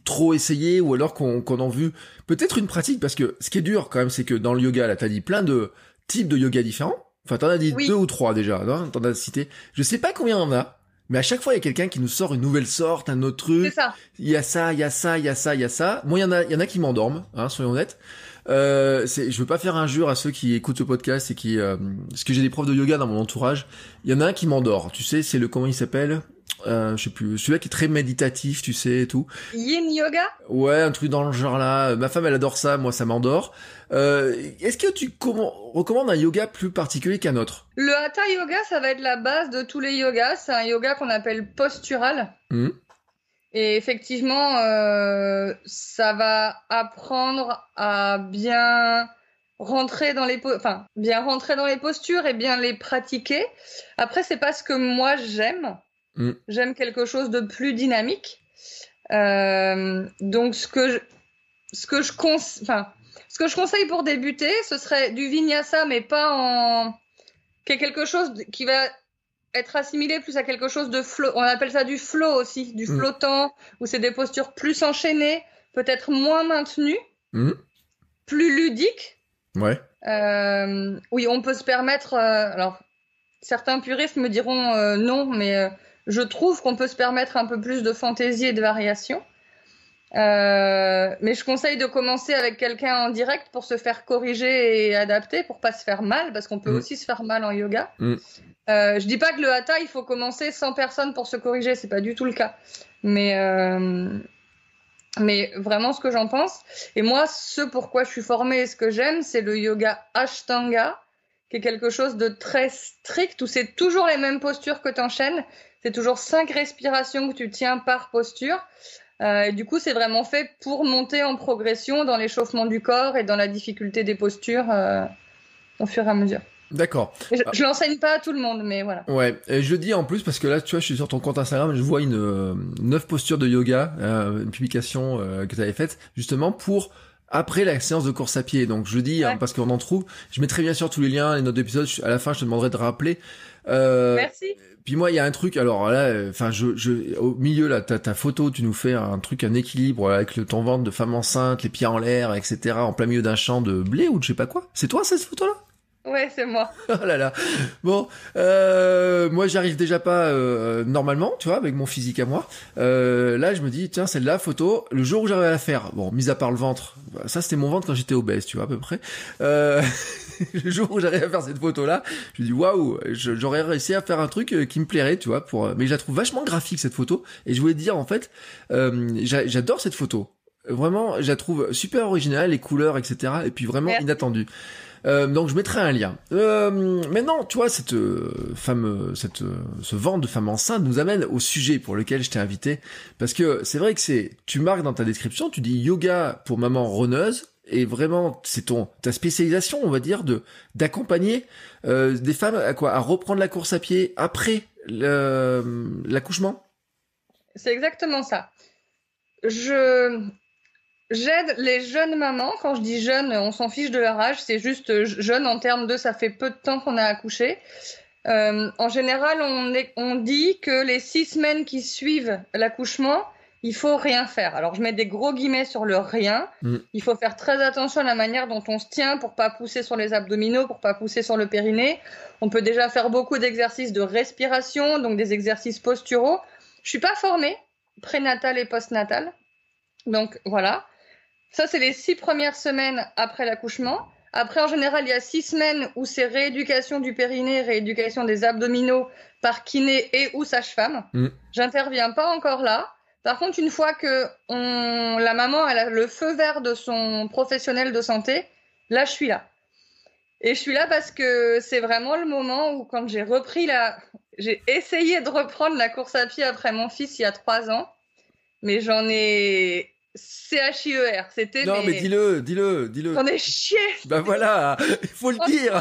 trop essayé, ou alors qu'on qu'on en vu peut-être une pratique, parce que ce qui est dur quand même, c'est que dans le yoga, là, t'as dit plein de types de yoga différents. Enfin, t'en as dit Oui. deux ou trois déjà, non T'en as cité. Je sais pas combien y en a, mais à chaque fois, il y a quelqu'un qui nous sort une nouvelle sorte, un autre C'est truc. ça. Il y a ça, il y a ça, il y a ça, il y a ça. Moi, il y en a, il y en a qui m'endorment, hein, soyons honnêtes. Euh, je veux pas faire injure à ceux qui écoutent ce podcast et qui, euh, parce que j'ai des profs de yoga dans mon entourage. Il y en a un qui m'endort. Tu sais, c'est le comment il s'appelle? Euh, Je sais plus. Celui-là qui est très méditatif, tu sais, et tout. Yin yoga? Ouais, un truc dans le genre là. Ma femme, elle adore ça. Moi, ça m'endort. Euh, est-ce que tu recommandes un yoga plus particulier qu'un autre? Le hatha yoga, ça va être la base de tous les yogas. C'est un yoga qu'on appelle postural. Hmm Et effectivement, euh, ça va apprendre à bien rentrer dans les enfin bien rentrer dans les postures et bien les pratiquer. Après, c'est pas ce que moi j'aime. Mm. J'aime quelque chose de plus dynamique. Euh, donc ce que je, ce que je enfin ce que je conseille pour débuter, ce serait du vinyasa, mais pas en qui est quelque chose qui va être assimilé plus à quelque chose de flow. On appelle ça du flow aussi, du Mm. flottant, où c'est des postures plus enchaînées, peut-être moins maintenues, Hmm plus ludiques. Ouais. Euh, oui, on peut se permettre. euh, alors, certains puristes me diront euh, non, mais je trouve qu'on peut se permettre un peu plus de fantaisie et de variation. Euh, mais je conseille de commencer avec quelqu'un en direct pour se faire corriger et adapter, pour pas se faire mal, parce qu'on peut Mm. aussi se faire mal en yoga. Mm. Euh, je dis pas que le hatha, il faut commencer 100 personnes pour se corriger, c'est pas du tout le cas. Mais euh, mais vraiment ce que j'en pense. Et moi, ce pourquoi je suis formée et ce que j'aime, c'est le yoga Ashtanga, qui est quelque chose de très strict, où c'est toujours les mêmes postures que tu enchaînes. C'est toujours cinq respirations que tu tiens par posture. Euh, et du coup, c'est vraiment fait pour monter en progression dans l'échauffement du corps et dans la difficulté des postures euh, au fur et à mesure. D'accord. Je, je l'enseigne pas à tout le monde, mais voilà. Ouais, et je dis en plus parce que là, tu vois, je suis sur ton compte Instagram, je vois une euh, neuf postures de yoga, euh, une publication que tu avais faite justement pour après la séance de course à pied. Donc je dis hein, parce qu'on en trouve. Je mettrai bien sûr tous les liens, les notes d'épisode. À la fin, je te demanderai de rappeler. Euh, Merci. puis moi, il y a un truc. Alors là, enfin, je, je, au milieu là, ta, ta photo, tu nous fais un truc, un équilibre avec le ton ventre de femme enceinte, les pieds en l'air, etc. En plein milieu d'un champ de blé ou de je sais pas quoi. C'est toi cette photo là Ouais, c'est moi. Oh là là. Bon, euh, moi j'arrive déjà pas euh, normalement, tu vois, avec mon physique à moi. Euh, là, je me dis tiens, celle-là photo. Le jour où j'arrive à la faire, bon, mis à part le ventre, bah, ça c'était mon ventre quand j'étais obèse, tu vois à peu près. Euh, le jour où j'arrive à faire cette photo-là, je me dis waouh, j'aurais réussi à faire un truc euh, qui me plairait, tu vois. Pour, mais je la trouve vachement graphique cette photo. Et je voulais te dire en fait, euh, j'a- j'adore cette photo. Vraiment, je la trouve super originale, les couleurs, etc. Et puis vraiment Merci. inattendue. Euh, donc je mettrai un lien. Euh, maintenant, tu vois, cette euh, femme, euh, cette, euh, ce vent de femme enceinte nous amène au sujet pour lequel je t'ai invité, parce que c'est vrai que c'est, tu marques dans ta description, tu dis yoga pour maman runneuse, et vraiment c'est ton ta spécialisation, on va dire, de d'accompagner euh, des femmes à quoi, à reprendre la course à pied après l'accouchement? C'est exactement ça. Je j'aide les jeunes mamans. Quand je dis jeunes, on s'en fiche de leur âge. C'est juste euh, jeune en termes de ça fait peu de temps qu'on a accouché. Euh, en général, on, est, on dit que les six semaines qui suivent l'accouchement, il faut rien faire. Alors je mets des gros guillemets sur le rien. Mm. Il faut faire très attention à la manière dont on se tient pour pas pousser sur les abdominaux, pour pas pousser sur le périnée. On peut déjà faire beaucoup d'exercices de respiration, donc des exercices posturaux. Je suis pas formée prénatal et postnatal. Donc voilà. Ça c'est les six premières semaines après l'accouchement. Après, en général, il y a six semaines où c'est rééducation du périnée, rééducation des abdominaux par kiné et ou sage-femme. Mm. J'interviens pas encore là. Par contre, une fois que on, la maman elle a le feu vert de son professionnel de santé, là, je suis là. Et je suis là parce que c'est vraiment le moment où, quand j'ai repris la, j'ai essayé de reprendre la course à pied après mon fils il y a trois ans, mais j'en ai CHIER. C'était. Non, mais dis-le, dis-le, dis-le. J'en ai chié. Bah voilà, il faut le dire.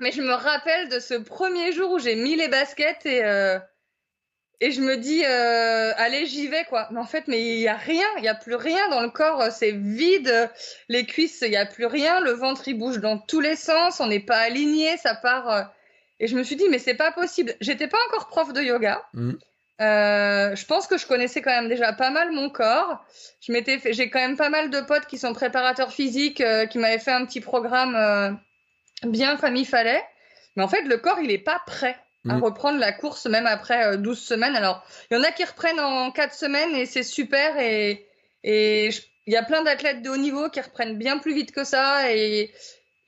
Mais je me rappelle de ce premier jour où j'ai mis les baskets et euh, et je me dis euh, allez j'y vais quoi. Mais en fait mais il y a rien, il y a plus rien dans le corps, c'est vide, les cuisses il y a plus rien, le ventre il bouge dans tous les sens, on n'est pas aligné, ça part. euh, Et je me suis dit mais c'est pas possible. J'étais pas encore prof de yoga. Mm. Euh, je pense que je connaissais quand même déjà pas mal mon corps. Je m'étais fait, j'ai quand même pas mal de potes qui sont préparateurs physiques, euh, qui m'avaient fait un petit programme euh, bien comme il fallait. Mais en fait, le corps, il est pas prêt à Mm. reprendre la course même après euh, 12 semaines. Alors, il y en a qui reprennent en 4 semaines et c'est super. Et et je- il y a plein d'athlètes de haut niveau qui reprennent bien plus vite que ça. Et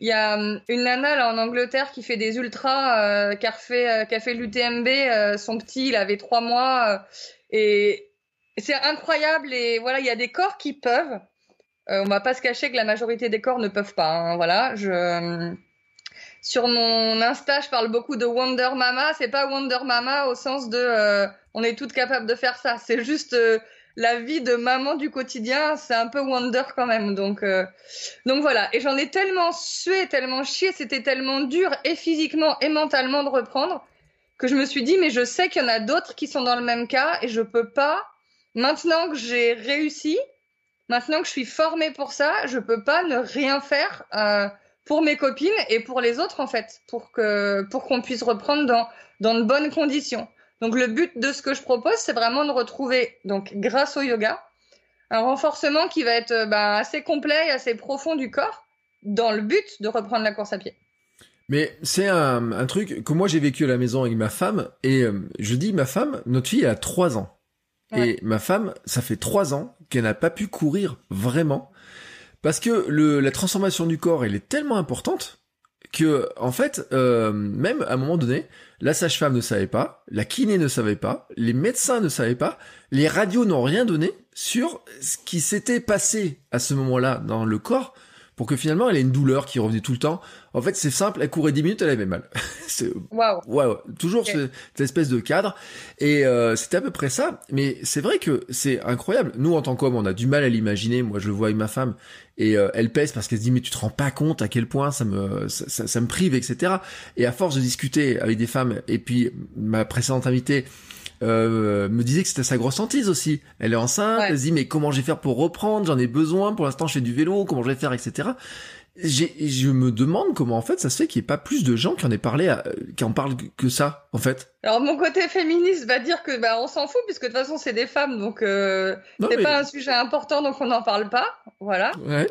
il y a hum, une nana là en Angleterre qui fait des ultras, euh, qui a euh, qui a fait l'UTMB. euh, son petit, il avait 3 mois. euh, et c'est incroyable. Et voilà, il y a des corps qui peuvent. Euh, on va pas se cacher que la majorité des corps ne peuvent pas. hein, voilà, sur mon Insta, je parle beaucoup de Wonder Mama. C'est pas Wonder Mama au sens de euh, on est toutes capables de faire ça. C'est juste euh, la vie de maman du quotidien. C'est un peu Wonder quand même. Donc euh, donc voilà. Et j'en ai tellement sué, tellement chié. C'était tellement dur et physiquement et mentalement de reprendre que je me suis dit mais je sais qu'il y en a d'autres qui sont dans le même cas et je peux pas. Maintenant que j'ai réussi, maintenant que je suis formée pour ça, je peux pas ne rien faire. euh, pour mes copines et pour les autres en fait, pour que pour qu'on puisse reprendre dans dans de bonnes conditions. Donc le but de ce que je propose, c'est vraiment de retrouver donc grâce au yoga un renforcement qui va être euh, ben, assez complet et assez profond du corps dans le but de reprendre la course à pied. Mais c'est un, un truc que moi j'ai vécu à la maison avec ma femme et euh, je dis ma femme, notre fille elle a trois ans Ouais. et ma femme, ça fait trois ans qu'elle n'a pas pu courir vraiment parce que le, la transformation du corps elle est tellement importante que en fait euh, même à un moment donné la sage-femme ne savait pas, la kiné ne savait pas, les médecins ne savaient pas, les radios n'ont rien donné sur ce qui s'était passé à ce moment-là dans le corps pour que finalement elle ait une douleur qui revenait tout le temps. En fait, c'est simple, elle courait 10 minutes, elle avait mal. c'est ouais, toujours ce- cette espèce de cadre et euh, c'était à peu près ça. Mais c'est vrai que c'est incroyable. Nous en tant qu'hommes, on a du mal à l'imaginer. Moi, je le vois avec ma femme et euh, elle pèse parce qu'elle se dit mais tu te rends pas compte à quel point ça me ça, ça- ça me prive, etc. Et à force de discuter avec des femmes et puis ma précédente invitée euh, me disait que c'était sa grosse hantise aussi. Elle est enceinte, Ouais. elle se dit mais comment je vais faire pour reprendre? J'en ai besoin. Pour l'instant, je fais du vélo. Comment je vais faire, etc. J'ai, je me demande comment en fait ça se fait qu'il n'y ait pas plus de gens qui en aient parlé, à- qui en parlent que ça en fait. Alors mon côté féministe va dire que bah on s'en fout puisque de toute façon c'est des femmes donc euh, c'est mais- pas un sujet important donc on n'en parle pas. Voilà. Ouais.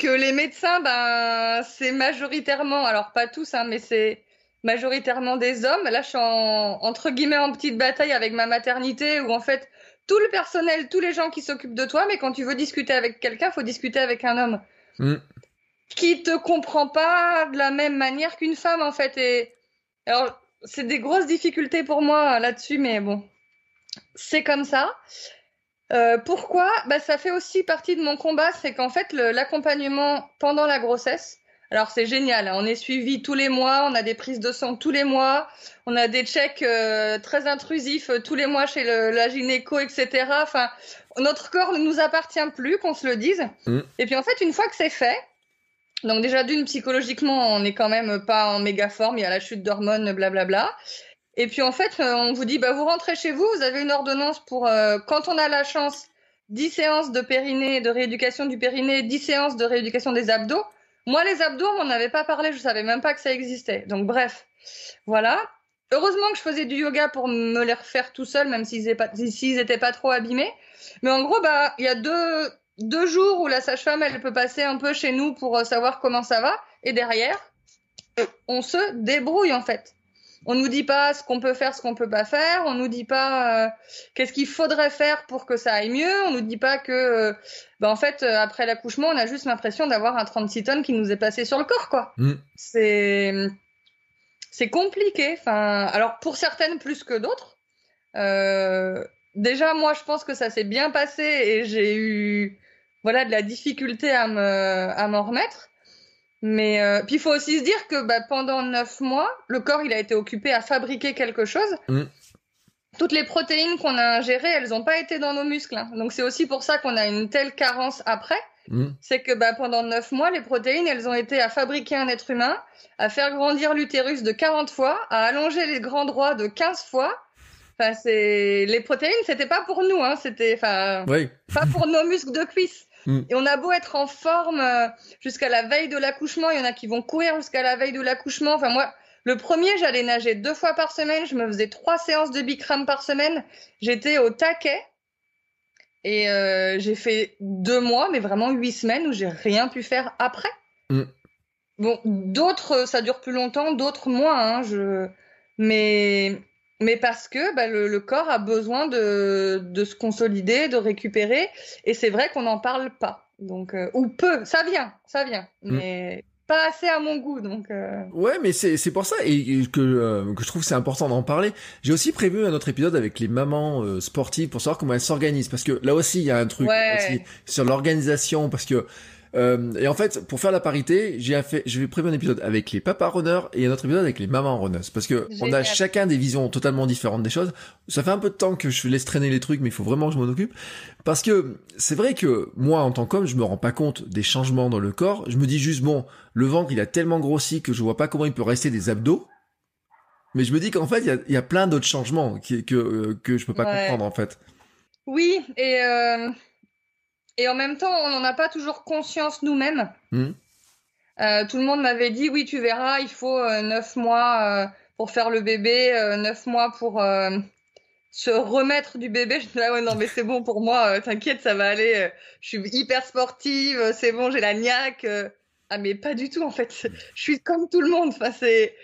que les médecins, ben, c'est majoritairement, alors pas tous, hein, mais c'est majoritairement des hommes. Là, je suis en, entre guillemets en petite bataille avec ma maternité où en fait, tout le personnel, tous les gens qui s'occupent de toi, mais quand tu veux discuter avec quelqu'un, faut discuter avec un homme Mm. qui te comprend pas de la même manière qu'une femme, en fait. Et alors, c'est des grosses difficultés pour moi là-dessus, mais bon, c'est comme ça. Euh, pourquoi? Bah, Ça fait aussi partie de mon combat, c'est qu'en fait, l'accompagnement pendant la grossesse, alors c'est génial, hein, on est suivi tous les mois, on a des prises de sang tous les mois, on a des checks euh, très intrusifs euh, tous les mois chez le, la gynéco, etc. Enfin, notre corps ne nous appartient plus, qu'on se le dise. Mm. Et puis en fait, une fois que c'est fait, donc déjà d'une psychologiquement, on n'est quand même pas en méga forme, il y a la chute d'hormones, blablabla. Et puis en fait, euh, on vous dit, bah, vous rentrez chez vous, vous avez une ordonnance pour, euh, quand on a la chance, 10 séances de périnée, de rééducation du périnée, 10 séances de rééducation des abdos. Moi, les abdos, on n'en avait pas parlé, je savais même pas que ça existait. Donc bref, voilà. heureusement que je faisais du yoga pour me les refaire tout seul, même s'ils n'étaient pas, pas trop abîmés. Mais en gros, bah, il y a deux, deux jours où la sage-femme, elle peut passer un peu chez nous pour euh, savoir comment ça va. Et derrière, on se débrouille en fait. On nous dit pas ce qu'on peut faire, ce qu'on peut pas faire. On nous dit pas euh, qu'est-ce qu'il faudrait faire pour que ça aille mieux. On nous dit pas que, euh, bah, en fait, après l'accouchement, on a juste l'impression d'avoir un 36 tonnes qui nous est passé sur le corps, quoi. Mm. C'est c'est compliqué. Enfin, alors pour certaines plus que d'autres. Euh, déjà, moi, je pense que ça s'est bien passé et j'ai eu voilà de la difficulté à me à m'en remettre. Mais euh, puis il faut aussi se dire que bah, pendant neuf mois, le corps il a été occupé à fabriquer quelque chose. Mm. Toutes les protéines qu'on a ingérées, elles n'ont pas été dans nos muscles. Hein. Donc c'est aussi pour ça qu'on a une telle carence après. Mm. C'est que bah, pendant neuf mois, les protéines, elles ont été à fabriquer un être humain, à faire grandir l'utérus de 40 fois, à allonger les grands droits de 15 fois, Enfin, c'est les protéines, c'était pas pour nous, hein, c'était enfin pas pour nos muscles de cuisse. Mm. Et on a beau être en forme euh, jusqu'à la veille de l'accouchement, il y en a qui vont courir jusqu'à la veille de l'accouchement. Enfin moi, le premier, j'allais nager deux fois par semaine, je me faisais trois séances de Bikram par semaine, j'étais au taquet. Et euh, j'ai fait deux mois, mais vraiment huit semaines où j'ai rien pu faire après. Mm. Bon, d'autres, ça dure plus longtemps, d'autres moins. Hein, je... Mais mais parce que bah, le, corps a besoin de, de, se consolider, de récupérer, et c'est vrai qu'on n'en parle pas. Donc, euh, ou peu, ça vient, ça vient, mm. mais pas assez à mon goût. Donc, euh. ouais, mais c'est pour ça et, que, euh, que je trouve c'est important d'en parler. J'ai aussi prévu un autre épisode avec les mamans sportives pour savoir comment elles s'organisent, parce que là aussi il y a un truc aussi sur l'organisation, parce que euh, et en fait, pour faire la parité, j'ai fait, je vais prévoir un épisode avec les papas runners et un autre épisode avec les mamans runners, parce que on a chacun des visions totalement différentes des choses. Ça fait un peu de temps que je laisse traîner les trucs, mais il faut vraiment que je m'en occupe, parce que c'est vrai que moi, en tant qu'homme, je me rends pas compte des changements dans le corps. Je me dis juste bon, le ventre il a tellement grossi que je vois pas comment il peut rester des abdos. Mais je me dis qu'en fait, il y a, y a, plein d'autres changements qui, que euh, que je peux pas comprendre en fait. Oui, et euh, et en même temps, on n'en a pas toujours conscience nous-mêmes. Hmm. Euh, tout le monde m'avait dit, oui, tu verras, il faut euh, neuf mois euh, pour faire le bébé, neuf mois pour se remettre du bébé. Je me disais, ah ouais, non, mais c'est bon pour moi, t'inquiète, ça va aller. je suis hyper sportive, c'est bon, j'ai la niaque. ah, mais pas du tout, en fait. Je suis comme tout le monde. Enfin, c'est...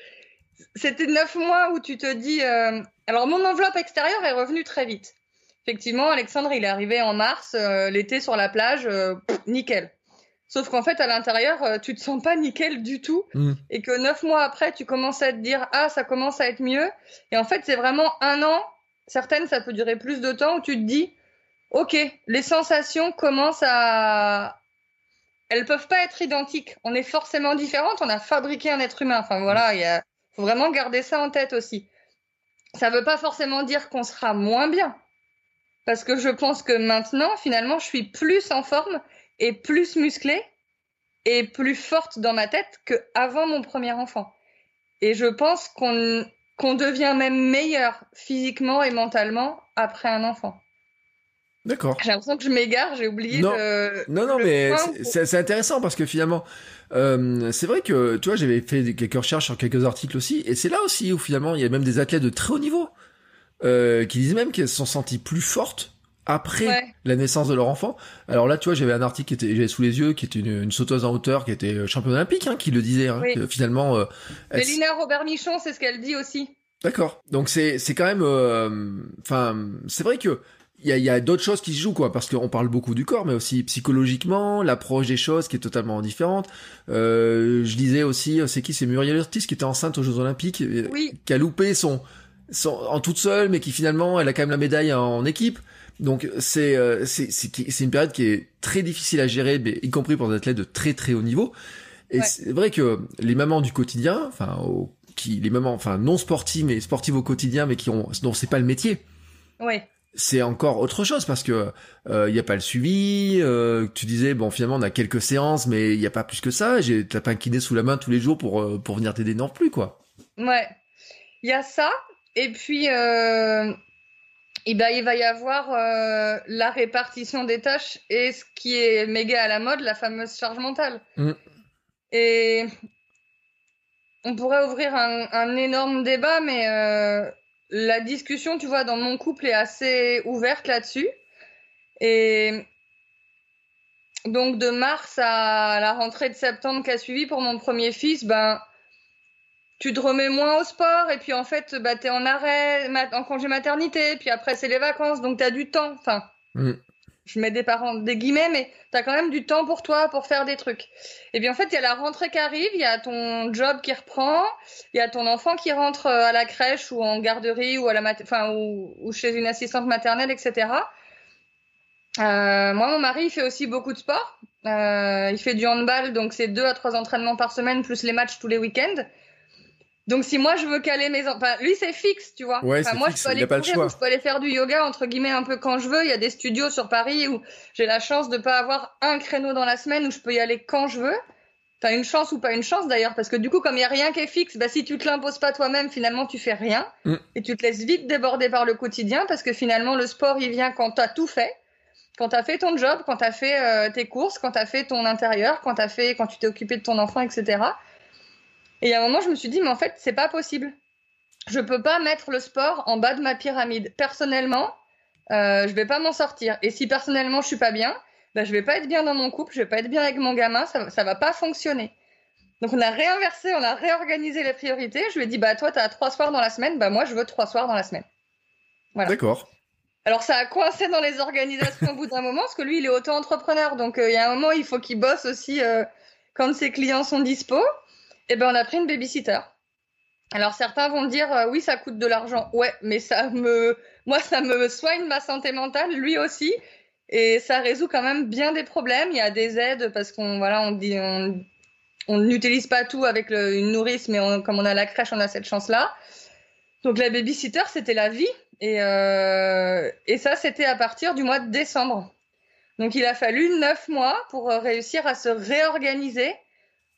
C'était neuf mois où tu te dis. Alors, mon enveloppe extérieure est revenue très vite effectivement, Alexandre, il est arrivé en mars, euh, l'été sur la plage, euh, nickel. Sauf qu'en fait, à l'intérieur, euh, tu te sens pas nickel du tout. Mm. Et que neuf mois après, tu commences à te dire, ah, ça commence à être mieux. Et en fait, c'est vraiment un an. Certaines, ça peut durer plus de temps où tu te dis, ok, les sensations commencent à, elles peuvent pas être identiques. On est forcément différentes. On a fabriqué un être humain. Enfin voilà, il faut vraiment garder ça en tête aussi. Ça veut pas forcément dire qu'on sera moins bien parce que je pense que maintenant, finalement, je suis plus en forme et plus musclée et plus forte dans ma tête qu'avant mon premier enfant. Et je pense qu'on qu'on devient même meilleur physiquement et mentalement après un enfant. D'accord. J'ai l'impression que je m'égare, j'ai oublié non. Le, non, non, mais c'est intéressant parce que finalement, euh, c'est vrai que, tu vois, j'avais fait quelques recherches sur quelques articles aussi, et c'est là aussi où finalement, il y a même des athlètes de très haut niveau euh, qui disent même qu'elles se sont senties plus fortes après la naissance de leur enfant. Alors là, tu vois, j'avais un article qui était j'avais sous les yeux, qui était une, sauteuse en hauteur, qui était championne olympique, hein, qui le disait. Hein, que finalement, euh, Mélina Robert Michon, c'est ce qu'elle dit aussi. D'accord. Donc c'est c'est quand même, euh, enfin, c'est vrai que il y a, y a d'autres choses qui se jouent quoi parce qu'on parle beaucoup du corps mais aussi psychologiquement l'approche des choses qui est totalement différente euh, je disais aussi c'est qui c'est Muriel Ortiz qui était enceinte aux Jeux Olympiques oui. qui a loupé son en toute seule, mais qui finalement, elle a quand même la médaille en, équipe. Donc c'est euh, c'est c'est une période qui est très difficile à gérer, mais y compris pour des athlètes de très très haut niveau. Et c'est vrai que les mamans du quotidien, enfin qui les mamans, enfin non sportives mais sportives au quotidien, mais qui ont dont c'est pas le métier. Ouais. C'est encore autre chose parce que il euh, y a pas le suivi. Euh, tu disais bon finalement on a quelques séances, mais il y a pas plus que ça. J'ai t'as pas un kiné sous la main tous les jours pour euh, pour venir t'aider non plus quoi. Ouais. Il y a ça et puis, euh, eh ben, il va y avoir euh, la répartition des tâches et ce qui est méga à la mode, la fameuse charge mentale. Mm. Et on pourrait ouvrir un, énorme débat, mais la discussion, tu vois, dans mon couple est assez ouverte là-dessus. Et donc de mars à la rentrée de septembre qui a suivi pour mon premier fils, ben tu te remets moins au sport et puis en fait bah es en arrêt en congé maternité puis après c'est les vacances donc tu as du temps enfin mm. je mets des parents des guillemets mais tu as quand même du temps pour toi pour faire des trucs et bien en fait il y a la rentrée qui arrive il y a ton job qui reprend il y a ton enfant qui rentre euh, à la crèche ou en garderie ou à la enfin ou, ou chez une assistante maternelle etc euh, moi, mon mari, il fait aussi beaucoup de sport. Euh, il fait du handball, donc c'est deux à trois entraînements par semaine, plus les matchs tous les week-ends. Donc si moi je veux caler mes enfin lui c'est fixe tu vois. Ouais, moi je peux aller courir je peux aller faire du yoga entre guillemets un peu quand je veux. Il y a des studios sur Paris où j'ai la chance de pas avoir un créneau dans la semaine où je peux y aller quand je veux. T'as une chance ou pas une chance d'ailleurs parce que du coup comme il y a rien qui est fixe bah si tu te l'imposes pas toi-même finalement tu fais rien. Mm. et tu te laisses vite déborder par le quotidien parce que finalement le sport il vient quand t'as tout fait. Quand tu as fait ton job, quand tu as fait euh, tes courses, quand tu as fait ton intérieur, quand, as fait, quand tu t'es occupé de ton enfant, etc. Et à un moment, je me suis dit, mais en fait, c'est pas possible. Je peux pas mettre le sport en bas de ma pyramide. Personnellement, euh, je vais pas m'en sortir. Et si personnellement, je suis pas bien, bah, je vais pas être bien dans mon couple, je vais pas être bien avec mon gamin, ça, ça va pas fonctionner. Donc on a réinversé, on a réorganisé les priorités. Je lui ai dit, bah toi, tu as trois soirs dans la semaine, bah moi, je veux trois soirs dans la semaine. Voilà. D'accord. Alors ça a coincé dans les organisations au bout d'un moment, parce que lui, il est auto-entrepreneur, donc euh, il y a un moment, il faut qu'il bosse aussi euh, quand ses clients sont dispo. Eh ben on a pris une babysitter. Alors certains vont dire euh, oui, ça coûte de l'argent. Ouais, mais ça me, moi, ça me soigne ma santé mentale, lui aussi, et ça résout quand même bien des problèmes. Il y a des aides parce qu'on voilà, on dit on, n'utilise pas tout avec une nourrice, mais comme on a la crèche, on a cette chance-là. Donc la babysitter, c'était la vie. Et, euh, et ça, c'était à partir du mois de décembre. Donc il a fallu neuf mois pour euh, réussir à se réorganiser,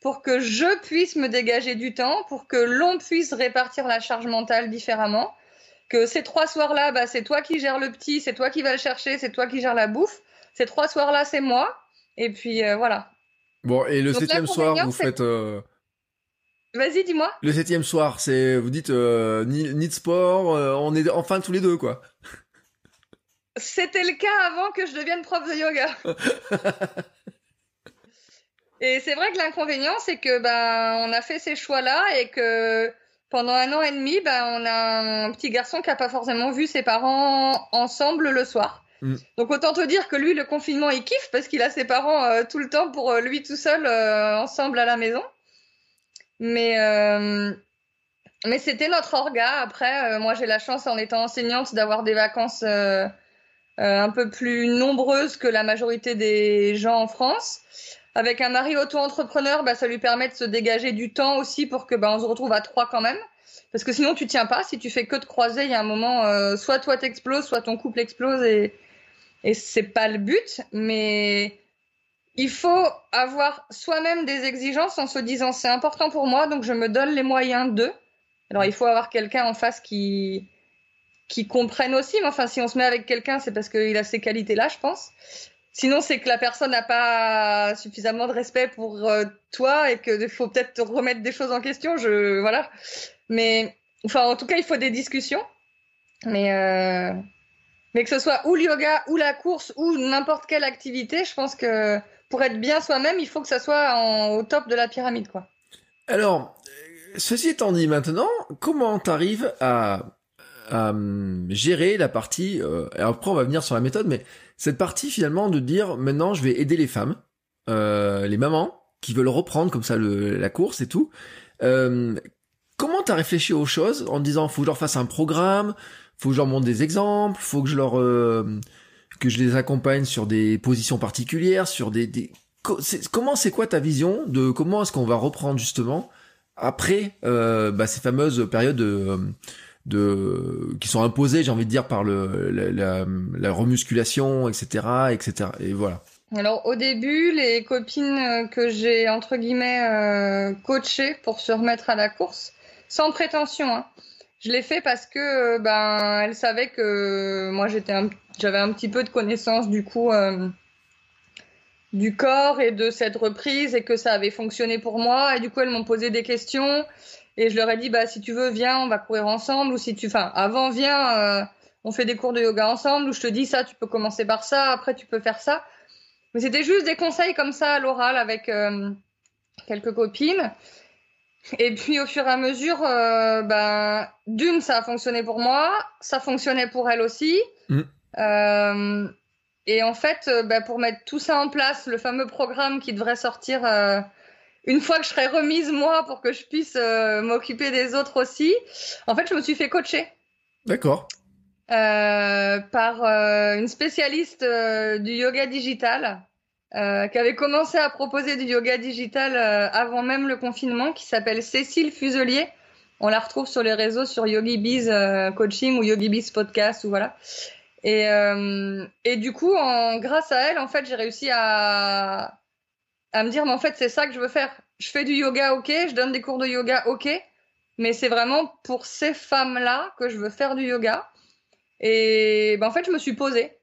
pour que je puisse me dégager du temps, pour que l'on puisse répartir la charge mentale différemment. Que ces trois soirs-là, bah, c'est toi qui gères le petit, c'est toi qui vas le chercher, c'est toi qui gères la bouffe. Ces trois soirs-là, c'est moi. Et puis euh, voilà. Bon, et le septième soir, vous faites, euh, Vas-y, dis-moi. Le septième soir, c'est vous dites euh, ni, de sport, on est enfin tous les deux quoi. C'était le cas avant que je devienne prof de yoga. et c'est vrai que l'inconvénient, c'est que ben on a fait ces choix-là et que pendant un an et demi, ben on a un petit garçon qui a pas forcément vu ses parents ensemble le soir. Mm. Donc autant te dire que lui, le confinement, il kiffe parce qu'il a ses parents euh, tout le temps pour lui tout seul ensemble à la maison. Mais, euh, mais c'était notre orga. Après, euh, moi, j'ai la chance, en étant enseignante, d'avoir des vacances euh, un peu plus nombreuses que la majorité des gens en France. Avec un mari auto-entrepreneur, bah, ça lui permet de se dégager du temps aussi pour que bah, on se retrouve à trois quand même. Parce que sinon, tu tiens pas. Si tu fais que de croiser, il y a un moment, soit toi t'exploses, soit ton couple explose et, et c'est pas le but. Mais il faut avoir soi-même des exigences en se disant c'est important pour moi, donc je me donne les moyens de. Alors il faut avoir quelqu'un en face qui qui comprenne aussi, mais enfin si on se met avec quelqu'un, c'est parce qu'il a ces qualités-là, je pense. Sinon, c'est que la personne n'a pas suffisamment de respect pour euh, toi et qu'il faut peut-être remettre des choses en question. Je voilà. Mais enfin, en tout cas, il faut des discussions. Mais euh, mais que ce soit ou le yoga ou la course ou n'importe quelle activité, je pense que pour être bien soi-même, il faut que ça soit au top de la pyramide, quoi. Alors, ceci étant dit maintenant, comment t'arrives à, à hum, gérer la partie, euh, après on va venir sur la méthode, mais cette partie finalement de dire maintenant je vais aider les femmes, euh, les mamans qui veulent reprendre comme ça le, la course et tout. Euh, comment t'as réfléchi aux choses en disant faut que je leur fasse un programme, faut que je leur montre des exemples, faut que je leur euh, que je les accompagne sur des positions particulières, sur des, des... comment c'est quoi ta vision de comment est-ce qu'on va reprendre justement après euh, bah, ces fameuses périodes de, de qui sont imposées, j'ai envie de dire par le la, la, remusculation, etc., etc. Et voilà. Alors au début, les copines que j'ai entre guillemets euh, coachées pour se remettre à la course, sans prétention, hein, je l'ai fait parce que ben elles savaient que moi j'étais j'avais un petit peu de connaissances du coup euh, du corps et de cette reprise et que ça avait fonctionné pour moi. Et du coup, elles m'ont posé des questions et je leur ai dit, bah, si tu veux, viens, on va courir ensemble ou si tu, enfin, avant, viens, euh, on fait des cours de yoga ensemble ou je te dis ça, tu peux commencer par ça, après tu peux faire ça. Mais c'était juste des conseils comme ça à l'oral avec euh, quelques copines. Et puis au fur et à mesure, euh, ben, d'une, ça a fonctionné pour moi, ça fonctionnait pour elle aussi. Mm. Euh, et en fait, ben, pour mettre tout ça en place, le fameux programme qui devrait sortir une fois que je serai remise moi pour que je puisse euh, m'occuper des autres aussi, en fait, je me suis fait coacher D'accord. euh, par euh, une spécialiste euh, du yoga digital euh, qui avait commencé à proposer du yoga digital euh, avant même le confinement, qui s'appelle Cécile Fuselier. On la retrouve sur les réseaux sur YogiBiz Coaching ou YogiBiz Podcast ou voilà. Et, euh, et du coup, en, grâce à elle, en fait, j'ai réussi à, à me dire, mais en fait, c'est ça que je veux faire. Je fais du yoga, ok, je donne des cours de yoga, ok, mais c'est vraiment pour ces femmes-là que je veux faire du yoga. Et ben, en fait, je me suis posée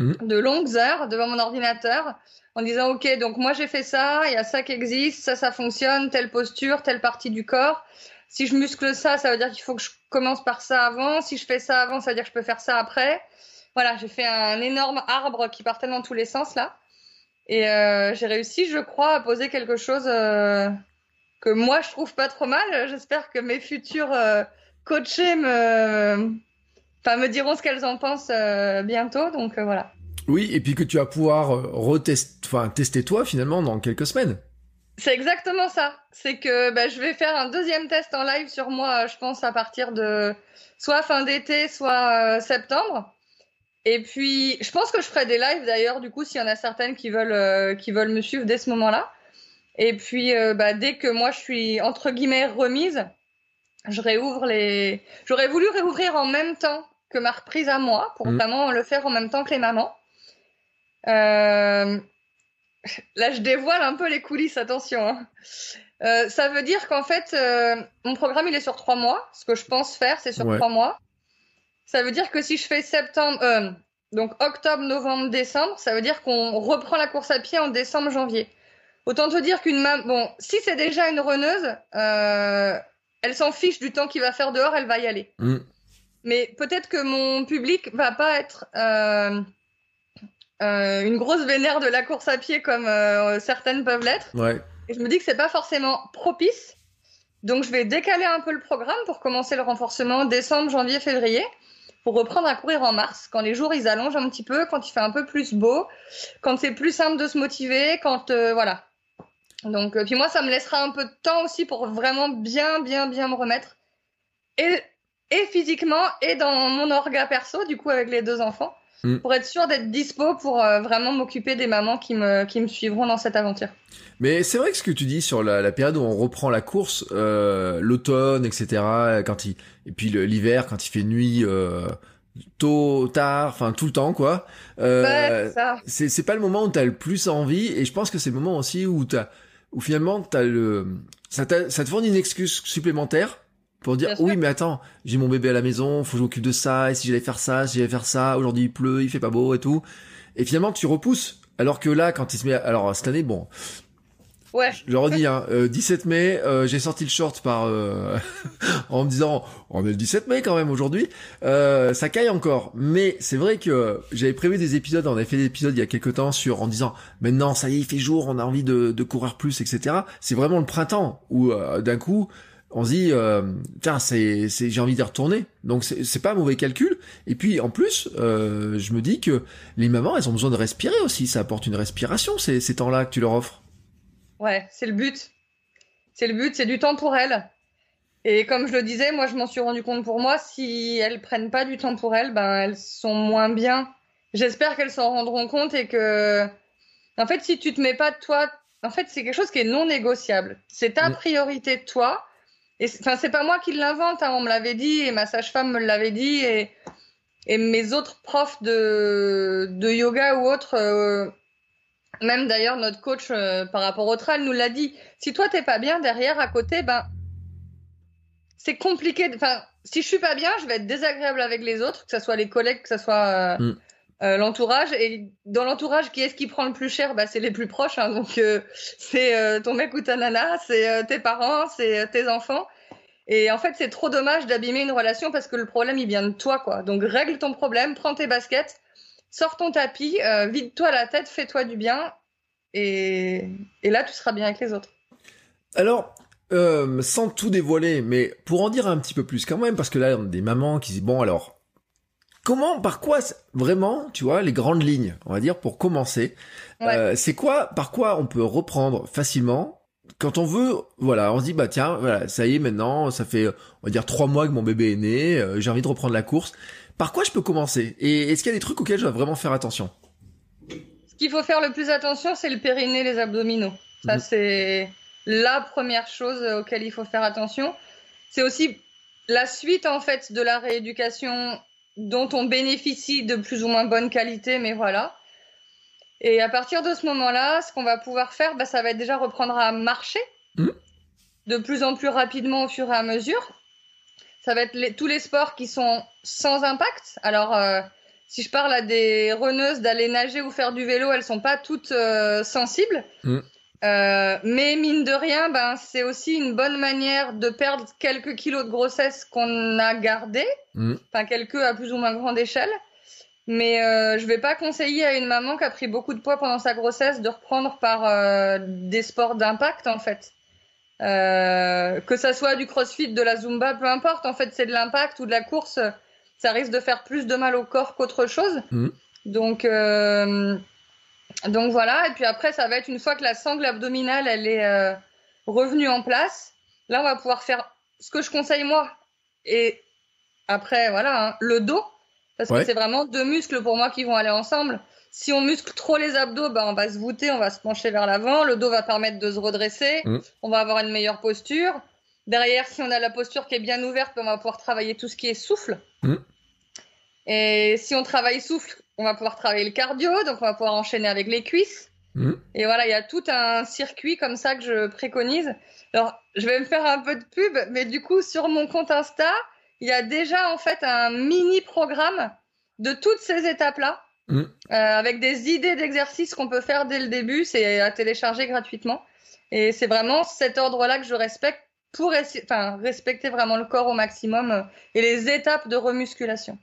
Mhm. de longues heures devant mon ordinateur en disant, ok, donc moi j'ai fait ça, il y a ça qui existe, ça, ça fonctionne, telle posture, telle partie du corps. Si je muscle ça, ça veut dire qu'il faut que je commence par ça avant. Si je fais ça avant, ça veut dire que je peux faire ça après. Voilà, j'ai fait un énorme arbre qui partait dans tous les sens là. Et euh, j'ai réussi, je crois, à poser quelque chose euh, que moi je trouve pas trop mal. J'espère que mes futurs euh, coachés me, enfin, me diront ce qu'elles en pensent euh, bientôt. Donc voilà. Oui, et puis que tu vas pouvoir retester, enfin tester toi finalement dans quelques semaines. C'est exactement ça. C'est que bah, je vais faire un deuxième test en live sur moi, je pense, à partir de soit fin d'été, soit septembre. Et puis, je pense que je ferai des lives d'ailleurs, du coup, s'il y en a certaines qui veulent, euh, qui veulent me suivre dès ce moment-là. Et puis, euh, bah, dès que moi je suis entre guillemets remise, je réouvre les. J'aurais voulu réouvrir en même temps que ma reprise à moi, pour Mhm. vraiment le faire en même temps que les mamans. Euh, Là, je dévoile un peu les coulisses, attention. hein. Euh, ça veut dire qu'en fait, euh, mon programme, il est sur trois mois. Ce que je pense faire, c'est sur Ouais. trois mois. Ça veut dire que si je fais septembre, euh, donc octobre, novembre, décembre, ça veut dire qu'on reprend la course à pied en décembre, janvier. Autant te dire qu'une maman, bon, si c'est déjà une runneuse, euh, elle s'en fiche du temps qu'il va faire dehors, elle va y aller. Mm. Mais peut-être que mon public va pas être euh, euh, une grosse vénère de la course à pied comme certaines peuvent l'être. Ouais. Et je me dis que c'est pas forcément propice. Donc je vais décaler un peu le programme pour commencer le renforcement décembre, janvier, février, pour reprendre à courir en mars, quand les jours ils allongent un petit peu, quand il fait un peu plus beau, quand c'est plus simple de se motiver, quand euh, voilà. Donc euh, puis moi ça me laissera un peu de temps aussi pour vraiment bien bien bien me remettre et et physiquement et dans mon orga perso du coup avec les deux enfants Mm. pour être sûr d'être dispo pour euh, vraiment m'occuper des mamans qui me qui me suivront dans cette aventure. Mais c'est vrai que ce que tu dis sur la, la période où on reprend la course, euh, l'automne, etc. Quand il et puis l'hiver quand il fait nuit euh, tôt, tard, enfin tout le temps quoi. Euh, Ouais, c'est pas le moment où t'as le plus envie et je pense que c'est le moment aussi où t'as où finalement t'as le ça, ça te fournit une excuse supplémentaire pour dire oui mais attends j'ai mon bébé à la maison faut que je m'occupe de ça et si j'allais faire ça si j'allais faire ça aujourd'hui il pleut il fait pas beau et tout et finalement tu repousses alors que là quand il se met à- alors cette année bon Ouais. je le redis, hein, euh, 17 mai, euh, j'ai sorti le short par euh, en me disant on est le 17 mai quand même aujourd'hui. Euh, ça caille encore, mais c'est vrai que j'avais prévu des épisodes, on avait fait des épisodes il y a quelques temps sur en disant maintenant ça y est il fait jour, on a envie de, de courir plus, etc. C'est vraiment le printemps où euh, d'un coup on se dit euh, tiens c'est c'est j'ai envie d'y retourner. Donc c'est pas un mauvais calcul. Et puis en plus euh, je me dis que les mamans elles ont besoin de respirer aussi, ça apporte une respiration ces ces temps-là que tu leur offres. Ouais, c'est le but. C'est le but, c'est du temps pour elles. Et comme je le disais, moi je m'en suis rendu compte pour moi, si elles prennent pas du temps pour elles, ben elles sont moins bien. J'espère qu'elles s'en rendront compte et que, en fait, si tu te mets pas toi, en fait, c'est quelque chose qui est non négociable. C'est ta Mm. priorité de toi. Enfin, c'est pas moi qui l'invente, hein, on me l'avait dit et ma sage-femme me l'avait dit et mes autres profs de yoga ou autres. euh, même d'ailleurs, notre coach euh, par rapport au trail nous l'a dit. Si toi t'es pas bien derrière, à côté, ben c'est compliqué. Enfin, si je suis pas bien, je vais être désagréable avec les autres, que ce soit les collègues, que ce soit euh, Mm. Euh, l'entourage. Et dans l'entourage, qui est-ce qui prend le plus cher? Bah, C'est les plus proches. Hein, donc, c'est ton mec ou ta nana, c'est tes parents, c'est tes enfants. Et en fait, c'est trop dommage d'abîmer une relation parce que le problème, il vient de toi. quoi. Donc, règle ton problème, prends tes baskets, sors ton tapis, vide-toi la tête, fais-toi du bien. Et, et là, tu seras bien avec les autres. Alors, euh, sans tout dévoiler, mais pour en dire un petit peu plus quand même, parce que là, on a des mamans qui disent, bon alors, comment, par quoi, vraiment, tu vois, les grandes lignes, on va dire, pour commencer, euh, c'est quoi, par quoi on peut reprendre facilement quand on veut, voilà, on se dit, bah tiens, voilà, ça y est, maintenant, ça fait, on va dire, trois mois que mon bébé est né, euh, j'ai envie de reprendre la course. Par quoi je peux commencer? Et est-ce qu'il y a des trucs auxquels je dois vraiment faire attention? Ce qu'il faut faire le plus attention, c'est le périnée, les abdominaux. Ça, mhm. c'est la première chose auquel il faut faire attention. C'est aussi la suite en fait de la rééducation dont on bénéficie de plus ou moins bonne qualité, mais voilà. Et à partir de ce moment-là, ce qu'on va pouvoir faire, bah, ça va être déjà reprendre à marcher mmh. de plus en plus rapidement au fur et à mesure. Ça va être tous les sports qui sont sans impact. Alors, euh, si je parle à des reneuses d'aller nager ou faire du vélo, elles sont pas toutes euh, sensibles. Mmh. Euh, mais mine de rien, ben, c'est aussi une bonne manière de perdre quelques kilos de grossesse qu'on a gardés, mm. enfin quelques à plus ou moins grande échelle. Mais euh, je vais pas conseiller à une maman qui a pris beaucoup de poids pendant sa grossesse de reprendre par euh, des sports d'impact en fait. Euh, que ça soit du crossfit, de la zumba, peu importe. En fait, c'est de l'impact ou de la course. Ça risque de faire plus de mal au corps qu'autre chose. Mm. Donc euh, donc voilà, et puis après, ça va être une fois que la sangle abdominale, elle est euh, revenue en place, là, on va pouvoir faire ce que je conseille moi. Et après, voilà, hein, le dos, parce que c'est vraiment deux muscles pour moi qui vont aller ensemble. Si on muscle trop les abdos, bah, on va se voûter, on va se pencher vers l'avant, le dos va permettre de se redresser, mm. on va avoir une meilleure posture. Derrière, si on a la posture qui est bien ouverte, on va pouvoir travailler tout ce qui est souffle. Mm. Et si on travaille souffle, on va pouvoir travailler le cardio, donc on va pouvoir enchaîner avec les cuisses. Mm. Et voilà, il y a tout un circuit comme ça que je préconise. Alors, je vais me faire un peu de pub, mais du coup, sur mon compte Insta, il y a déjà en fait un mini programme de toutes ces étapes-là, mm. euh, avec des idées d'exercices qu'on peut faire dès le début. C'est à télécharger gratuitement. Et c'est vraiment cet ordre-là que je respecte pour enfin, respecter vraiment le corps au maximum euh, et les étapes de remusculation.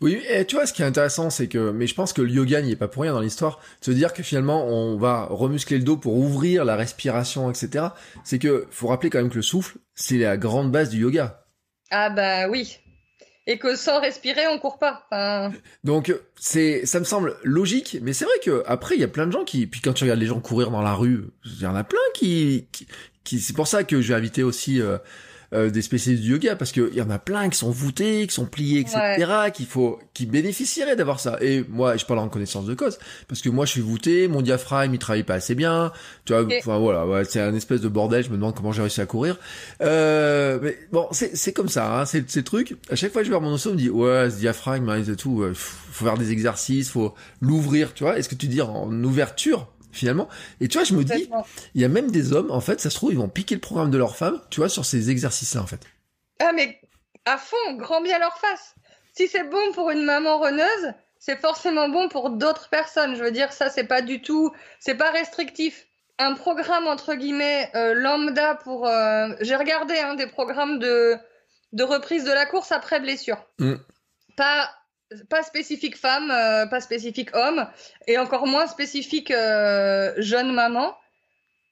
Oui, et tu vois, ce qui est intéressant, c'est que, mais je pense que le yoga n'y est pas pour rien dans l'histoire, se dire que finalement, on va remuscler le dos pour ouvrir la respiration, etc. C'est que, faut rappeler quand même que le souffle, c'est la grande base du yoga. Ah bah oui. Et que sans respirer, on court pas. Donc, c'est, ça me semble logique, mais c'est vrai que après, il y a plein de gens qui, puis quand tu regardes les gens courir dans la rue, il y en a plein qui, qui, c'est pour ça que je vais inviter aussi, euh, euh, des spécialistes du yoga parce qu'il y en a plein qui sont voûtés, qui sont pliés, etc. qu'il faut, qui bénéficieraient d'avoir ça. Et moi, je parle en connaissance de cause parce que moi, je suis voûté, mon diaphragme il travaille pas assez bien. Tu vois, enfin voilà, ouais, c'est un espèce de bordel. Je me demande comment j'ai réussi à courir. Euh, mais bon, c'est c'est comme ça, hein, c'est ces trucs. À chaque fois que je vais voir mon osso, on me dit ouais, ce diaphragme, hein, et tout, faut faire des exercices, faut l'ouvrir. Tu vois, est-ce que tu dis en ouverture finalement. Et tu vois, je me dis, il y a même des hommes, en fait, ça se trouve, ils vont piquer le programme de leur femme, tu vois, sur ces exercices-là, en fait. Ah, mais à fond, grand bien leur face. Si c'est bon pour une maman reneuse, c'est forcément bon pour d'autres personnes. Je veux dire, ça, c'est pas du tout, c'est pas restrictif. Un programme, entre guillemets, euh, lambda pour, euh, j'ai regardé, hein, des programmes de, de reprise de la course après blessure. Mm. Pas pas spécifique femme, euh, pas spécifique homme, et encore moins spécifique euh, jeune maman,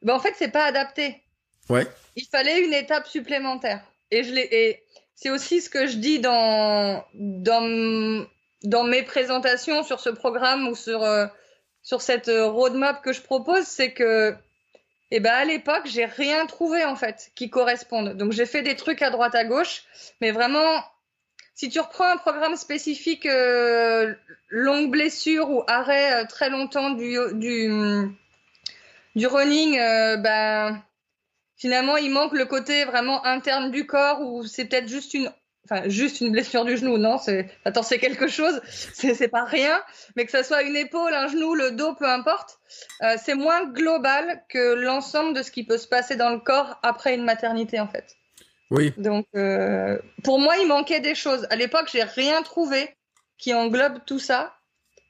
ben en fait, c'est pas adapté. Ouais. Il fallait une étape supplémentaire. Et je l'ai, et c'est aussi ce que je dis dans, dans, dans mes présentations sur ce programme ou sur, euh, sur cette roadmap que je propose, c'est que, eh ben, à l'époque, j'ai rien trouvé, en fait, qui corresponde. Donc, j'ai fait des trucs à droite, à gauche, mais vraiment, si tu reprends un programme spécifique euh, longue blessure ou arrêt euh, très longtemps du, running, euh, ben, finalement, il manque le côté vraiment interne du corps ou c'est peut-être juste une, enfin, juste une blessure du genou. Non, c'est, attends, c'est quelque chose, c'est, c'est pas rien, mais que ça soit une épaule, un genou, le dos, peu importe, c'est moins global que l'ensemble de ce qui peut se passer dans le corps après une maternité, en fait. Oui. Donc, pour moi, il manquait des choses. À l'époque, j'ai rien trouvé qui englobe tout ça.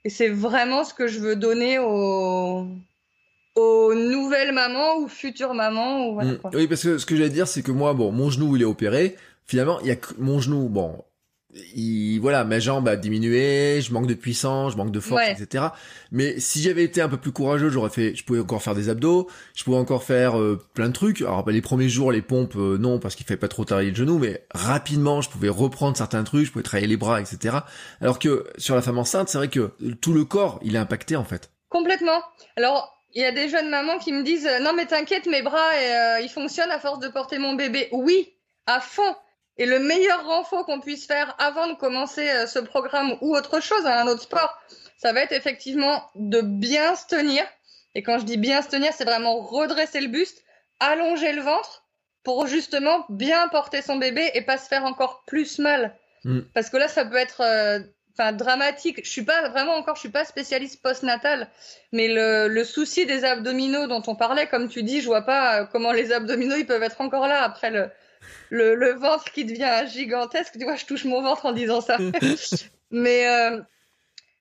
Et c'est vraiment ce que je veux donner aux, aux nouvelles mamans ou futures mamans. Ou voilà, mm. Oui, parce que ce que j'allais dire, c'est que moi, bon, mon genou, il est opéré. Finalement, il y a que mon genou, bon, il, voilà, ma jambe a diminué, je manque de puissance, je manque de force, etc. Mais si j'avais été un peu plus courageux, j'aurais fait, je pouvais encore faire des abdos, je pouvais encore faire euh, plein de trucs. Alors bah, les premiers jours, les pompes, euh, non, parce qu'il fait pas trop travailler le genou, mais rapidement, je pouvais reprendre certains trucs, je pouvais travailler les bras, etc. Alors que sur la femme enceinte, c'est vrai que tout le corps, il est impacté en fait. Complètement. Alors il y a des jeunes mamans qui me disent non mais t'inquiète, mes bras, euh, ils fonctionnent à force de porter mon bébé. Oui, à fond. Et le meilleur renfort qu'on puisse faire avant de commencer euh, ce programme ou autre chose, un autre sport, ça va être effectivement de bien se tenir. Et quand je dis bien se tenir, c'est vraiment redresser le buste, allonger le ventre pour justement bien porter son bébé et pas se faire encore plus mal. Mm. Parce que là, ça peut être euh, dramatique. Je suis pas vraiment encore, je suis pas spécialiste postnatal, mais le, le, souci des abdominaux dont on parlait, comme tu dis, je vois pas euh, comment les abdominaux ils peuvent être encore là après le, le, le, ventre qui devient gigantesque. Tu vois, je touche mon ventre en disant ça. Mais euh,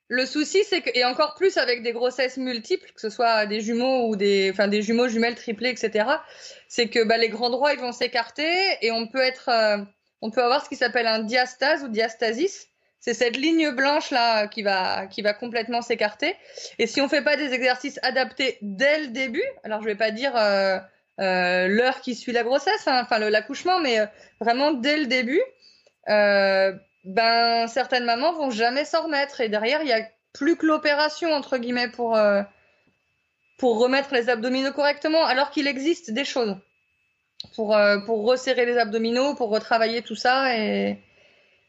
le souci, c'est que, et encore plus avec des grossesses multiples, que ce soit des jumeaux ou des, enfin, des jumeaux, jumelles, triplés, etc., c'est que bah, les grands droits, ils vont s'écarter et on peut être, euh, on peut avoir ce qui s'appelle un diastase ou diastasis. C'est cette ligne blanche là qui va, qui va complètement s'écarter. Et si on fait pas des exercices adaptés dès le début, alors je vais pas dire euh, euh, l'heure qui suit la grossesse, hein, enfin l'accouchement, mais euh, vraiment dès le début, euh, ben certaines mamans vont jamais s'en remettre et derrière il y a plus que l'opération entre guillemets pour pour remettre les abdominaux correctement, alors qu'il existe des choses pour pour resserrer les abdominaux, pour retravailler tout ça et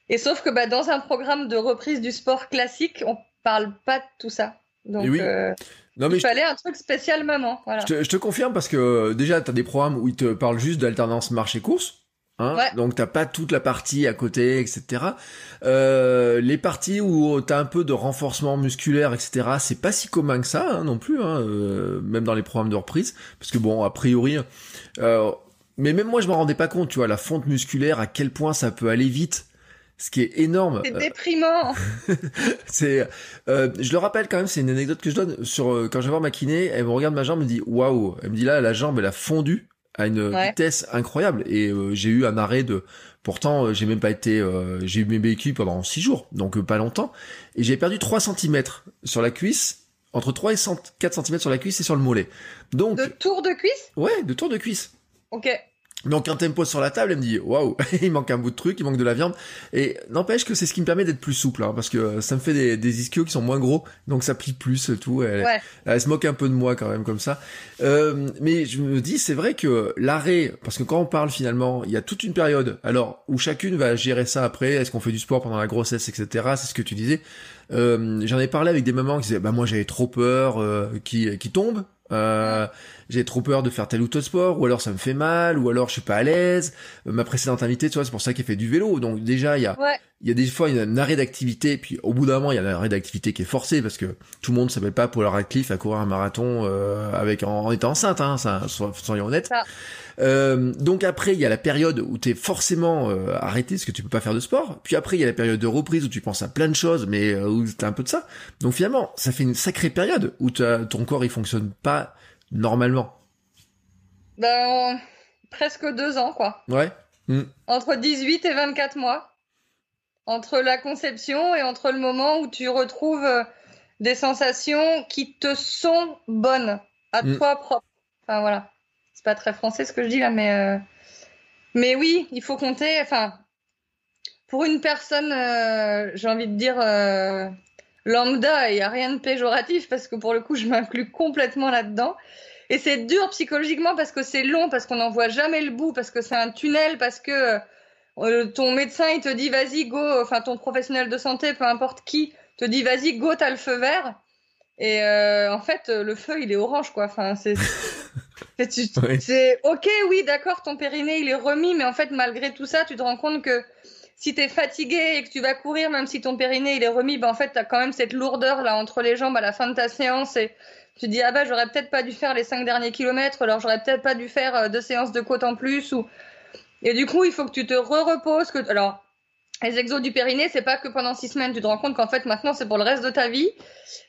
et sauf que bah, dans un programme de reprise du sport classique, on parle pas de tout ça. Donc, oui. Non, mais il fallait un truc spécial maman. Voilà. Je, te, je, te, confirme parce que euh, déjà, tu as des programmes où ils te parlent juste d'alternance marché-course. Hein ouais. Donc t'as pas toute la partie à côté, etc. Euh, les parties où t'as un peu de renforcement musculaire, etc. C'est pas si commun que ça hein, non plus, hein, euh, même dans les programmes de reprise, parce que bon, a priori, euh, mais même moi je m'en rendais pas compte, tu vois, la fonte musculaire, à quel point ça peut aller vite ce qui est énorme. C'est déprimant. c'est, euh, je le rappelle quand même, c'est une anecdote que je donne sur euh, quand je vais voir ma kiné, elle me regarde ma jambe, elle me dit waouh, elle me dit là la jambe elle a fondu à une vitesse incroyable et euh, j'ai eu un arrêt de, pourtant j'ai même pas été, j'ai eu mes béquilles pendant six jours, donc pas longtemps et j'ai perdu 3 cm sur la cuisse entre 3 et 4 cm sur la cuisse et sur le mollet. Donc de tour de cuisse? Ouais, de tour de cuisse. Ok. Donc un tempo sur la table, elle me dit waouh, il manque un bout de truc, il manque de la viande. Et n'empêche que c'est ce qui me permet d'être plus souple, hein, parce que ça me fait des, des ischios qui sont moins gros, donc ça plie plus tout. Elle, elle, se moque un peu de moi quand même comme ça. Euh, mais je me dis c'est vrai que l'arrêt, parce que quand on parle finalement, il y a toute une période, alors où chacune va gérer ça après. Est-ce qu'on fait du sport pendant la grossesse, etc. C'est ce que tu disais. Euh, J'en ai parlé avec des mamans qui disaient bah moi j'avais trop peur euh, qui qui tombe euh, j'ai trop peur de faire tel ou tel sport, ou alors ça me fait mal, ou alors je suis pas à l'aise. Euh, ma précédente invitée, tu vois, c'est pour ça qu'elle fait du vélo. Donc déjà, il y a, il y a des fois il y a un arrêt d'activité, puis au bout d'un moment, il y a un arrêt d'activité qui est forcé parce que tout le monde ne s'appelle pas Paul Radcliffe à courir un marathon euh, avec en, étant enceinte, hein, ça, soyons honnêtes. Euh, donc après, il y a la période où tu es forcément euh, arrêté parce que tu peux pas faire de sport. Puis après, il y a la période de reprise où tu penses à plein de choses, mais euh, où t'as un peu de ça. Donc finalement, ça fait une sacrée période où ton corps il fonctionne pas normalement. Ben presque deux ans quoi. Ouais. Hmm. Entre 18 et 24 mois. Entre la conception et entre le moment où tu retrouves euh, des sensations qui te sont bonnes à hmm. toi propre. Enfin voilà c'est pas très français ce que je dis là, mais euh, mais oui, il faut compter. Enfin, pour une personne, euh, j'ai envie de dire euh, lambda, il y a rien de péjoratif parce que pour le coup, je m'inclus complètement là-dedans. Et c'est dur psychologiquement parce que c'est long, parce qu'on n'en voit jamais le bout, parce que c'est un tunnel, parce que ton médecin il te dit vas-y go, enfin ton professionnel de santé, peu importe qui, te dit vas-y go, t'as le feu vert. Et en fait, le feu il est orange quoi. Enfin c'est C'est ok, oui, d'accord, ton périnée il est remis, mais en fait, malgré tout ça, tu te rends compte que si tu es fatigué et que tu vas courir, même si ton périnée il est remis, ben en fait, tu as quand même cette lourdeur là entre les jambes à la fin de ta séance et tu te dis, ah bah, j'aurais peut-être pas dû faire les cinq derniers kilomètres, alors j'aurais peut-être pas dû faire euh, deux séances de côte en plus. ou Et du coup, il faut que tu te re-reposes. Que... Alors, les exos du périnée, c'est pas que pendant six semaines, tu te rends compte qu'en fait maintenant c'est pour le reste de ta vie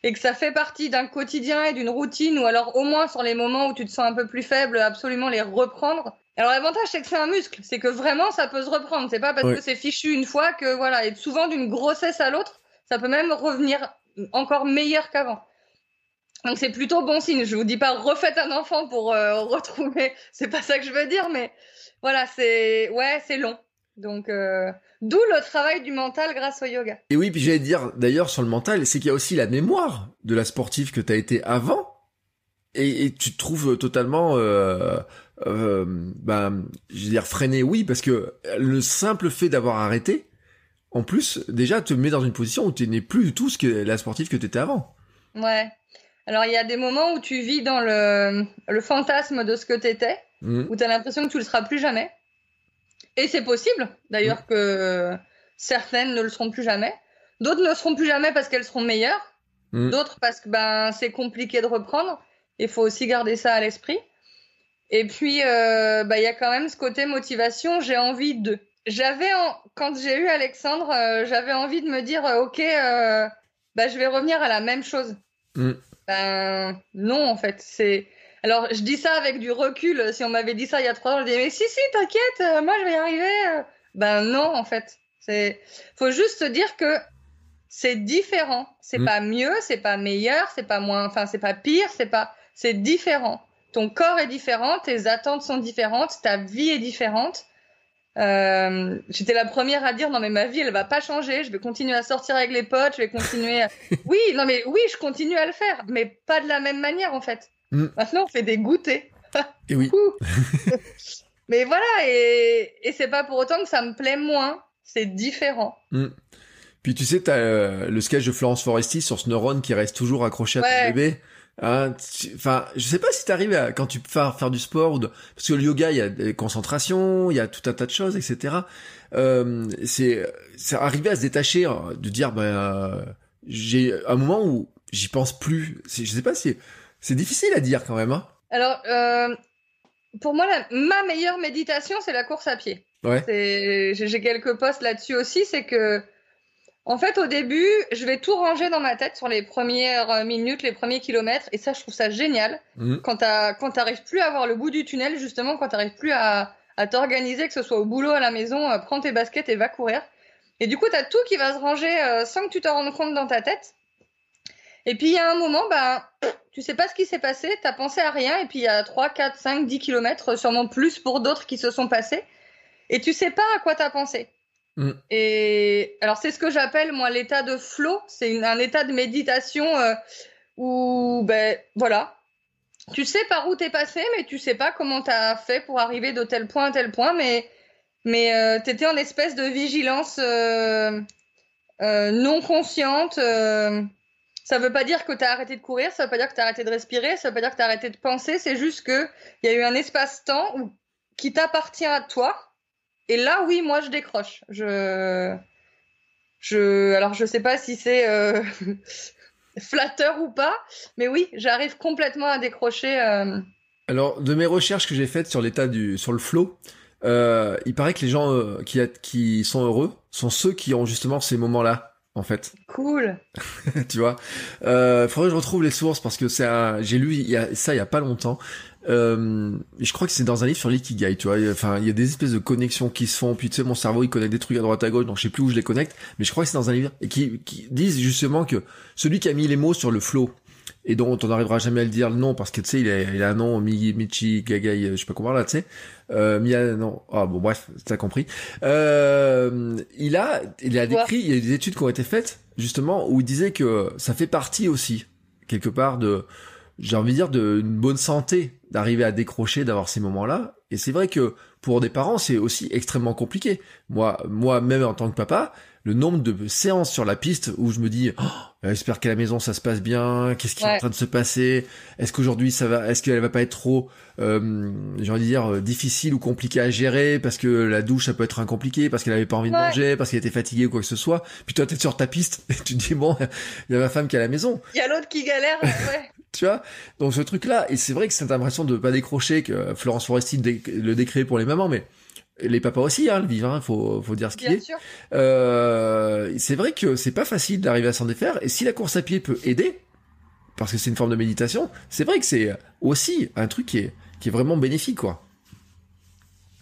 et que ça fait partie d'un quotidien et d'une routine ou alors au moins sur les moments où tu te sens un peu plus faible, absolument les reprendre. Alors l'avantage c'est que c'est un muscle, c'est que vraiment ça peut se reprendre. C'est pas parce que c'est fichu une fois que voilà, et souvent d'une grossesse à l'autre, ça peut même revenir encore meilleur qu'avant. Donc c'est plutôt bon signe. Je vous dis pas refaites un enfant pour euh, retrouver, c'est pas ça que je veux dire, mais voilà, c'est ouais, c'est long. Donc, euh, d'où le travail du mental grâce au yoga. Et oui, puis j'allais dire d'ailleurs sur le mental, c'est qu'il y a aussi la mémoire de la sportive que tu as été avant. Et, tu te trouves totalement, euh, euh, ben, je veux dire freiné, oui, parce que le simple fait d'avoir arrêté, en plus, déjà te met dans une position où tu n'es plus du tout ce que la sportive que tu étais avant. Ouais. Alors il y a des moments où tu vis dans le, le fantasme de ce que tu étais, mmh. où tu as l'impression que tu le seras plus jamais. Et c'est possible, d'ailleurs, mm. que certaines ne le seront plus jamais. D'autres ne le seront plus jamais parce qu'elles seront meilleures. Mm. D'autres parce que ben, c'est compliqué de reprendre. Il faut aussi garder ça à l'esprit. Et puis, euh, ben, il y a quand même ce côté motivation. J'ai envie de. J'avais, quand j'ai eu Alexandre, euh, j'avais envie de me dire, euh, ok, ben, je vais revenir à la même chose. Mm. Ben non, en fait, c'est alors, je dis ça avec du recul. Si on m'avait dit ça il y a trois ans, je disais, mais si, si, t'inquiète, euh, moi, je vais y arriver. Euh. Ben non, en fait. C'est, faut juste se dire que c'est différent. C'est mm. pas mieux, c'est pas meilleur, c'est pas moins, enfin, c'est pas pire, c'est pas, c'est différent. Ton corps est différent, tes attentes sont différentes, ta vie est différente. Euh, j'étais la première à dire non mais ma vie elle va pas changer, je vais continuer à sortir avec les potes, je vais continuer. À... oui, non mais oui, je continue à le faire, mais pas de la même manière en fait. Mm. Maintenant, on fait des goûters. Et oui. Mais voilà, et, et c'est pas pour autant que ça me plaît moins. C'est différent. Mm. Puis tu sais, t'as euh, le sketch de Florence Foresti sur ce neurone qui reste toujours accroché à ton bébé. Hein, enfin, je sais pas si t'arrives à quand tu fais faire du sport ou de... parce que le yoga, il y a des concentrations, il y a tout un tas de choses, etc. Euh, c'est c'est arriver à se détacher, hein, de dire ben euh, j'ai un moment où j'y pense plus. Je sais pas si c'est difficile à dire quand même. Hein Alors, euh, pour moi, ma meilleure méditation, c'est la course à pied. Ouais. J'ai quelques posts là-dessus aussi. C'est que, en fait, au début, je vais tout ranger dans ma tête sur les premières minutes, les premiers kilomètres. Et ça, je trouve ça génial. Mmh. Quand t'arrives plus à voir le bout du tunnel, justement, quand t'arrives plus à, à t'organiser, que ce soit au boulot, à la maison, euh, prends tes baskets et va courir. Et du coup, tu as tout qui va se ranger euh, sans que tu te rendes compte dans ta tête. Et puis il y a un moment, bah, tu sais pas ce qui s'est passé, tu as pensé à rien, et puis il y a 3, 4, 5, 10 kilomètres, sûrement plus pour d'autres qui se sont passés, et tu sais pas à quoi tu as pensé. Mm. Et alors c'est ce que j'appelle moi l'état de flow, c'est un état de méditation euh, où, ben voilà, tu sais par où t'es passé, mais tu sais pas comment t'as fait pour arriver de tel point à tel point, mais mais euh, t'étais en espèce de vigilance euh, euh non consciente. Ça veut pas dire que tu as arrêté de courir, ça veut pas dire que tu as arrêté de respirer, ça veut pas dire que tu as arrêté de penser, c'est juste que il y a eu un espace-temps qui t'appartient à toi. Et là, oui, moi, je décroche. Je, je, alors, je sais pas si c'est euh... flatteur ou pas, mais oui, j'arrive complètement à décrocher. Euh... Alors, de mes recherches que j'ai faites sur l'état du, sur le flow, euh, il paraît que les gens qui, qui sont heureux sont ceux qui ont justement ces moments-là en fait. Cool. tu vois. Euh, faudrait que je retrouve les sources parce que c'est un... j'ai lu il y a... ça il y a pas longtemps. Euh, je crois que c'est dans un livre sur l'ikigai, tu vois. Enfin, il y a des espèces de connexions qui se font. Puis tu sais, mon cerveau il connecte des trucs à droite à gauche, donc je sais plus où je les connecte. Mais je crois que c'est dans un livre et qui, qui disent justement que celui qui a mis les mots sur le flow, et dont on n'arrivera jamais à le dire le nom parce que tu sais il a, il a un nom Michi Gagai je sais pas comment là tu sais. Euh, Mia non. Ah bon bref t'as compris. Euh, il a il a décrit il y a des études qui ont été faites justement où il disait que ça fait partie aussi quelque part de j'ai envie de dire d'une bonne santé d'arriver à décrocher d'avoir ces moments là et c'est vrai que pour des parents c'est aussi extrêmement compliqué. Moi moi même en tant que papa le nombre de séances sur la piste où je me dis oh, j'espère qu'à la maison ça se passe bien qu'est-ce qui est en train de se passer? Est-ce qu'aujourd'hui ça va est-ce qu'elle va pas être trop euh, j'ai envie de dire euh, difficile ou compliqué à gérer parce que la douche ça peut être compliqué parce qu'elle avait pas envie de manger parce qu'elle était fatiguée ou quoi que ce soit. Puis toi t'es sur ta piste et tu te dis bon il y a ma femme qui est à la maison. Il y a l'autre qui galère ouais. Tu vois? Donc ce truc là et c'est vrai que c'est l'impression de pas décrocher que Florence Foresti le décret pour les mamans mais les papas aussi, hein, le vivant, il faut, faut dire ce qu'il est. Euh, c'est vrai que c'est pas facile d'arriver à s'en défaire, et si la course à pied peut aider, parce que c'est une forme de méditation, c'est vrai que c'est aussi un truc qui est, qui est vraiment bénéfique, quoi.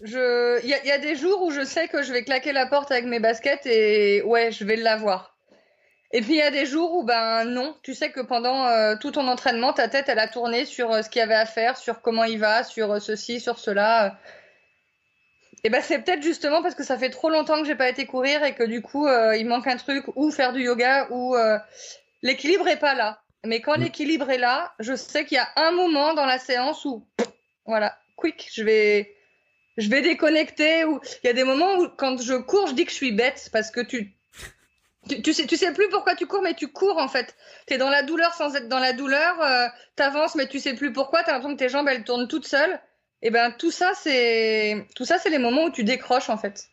Il y a, y a des jours où je sais que je vais claquer la porte avec mes baskets et ouais, je vais l'avoir. Et puis il y a des jours où ben non, tu sais que pendant euh, tout ton entraînement, ta tête elle a tourné sur euh, ce qu'il y avait à faire, sur comment il va, sur euh, ceci, sur cela. Et ben c'est peut-être justement parce que ça fait trop longtemps que j'ai pas été courir et que du coup euh, il manque un truc ou faire du yoga ou euh, l'équilibre est pas là. Mais quand Mm. l'équilibre est là, je sais qu'il y a un moment dans la séance où voilà, quick, je vais je vais déconnecter ou il y a des moments où quand je cours, je dis que je suis bête parce que tu tu, tu sais tu sais plus pourquoi tu cours mais tu cours en fait. Tu es dans la douleur sans être dans la douleur, euh, t'avances mais tu sais plus pourquoi, tu as l'impression que tes jambes elles tournent toutes seules. Et ben tout ça c'est tout ça c'est les moments où tu décroches en fait.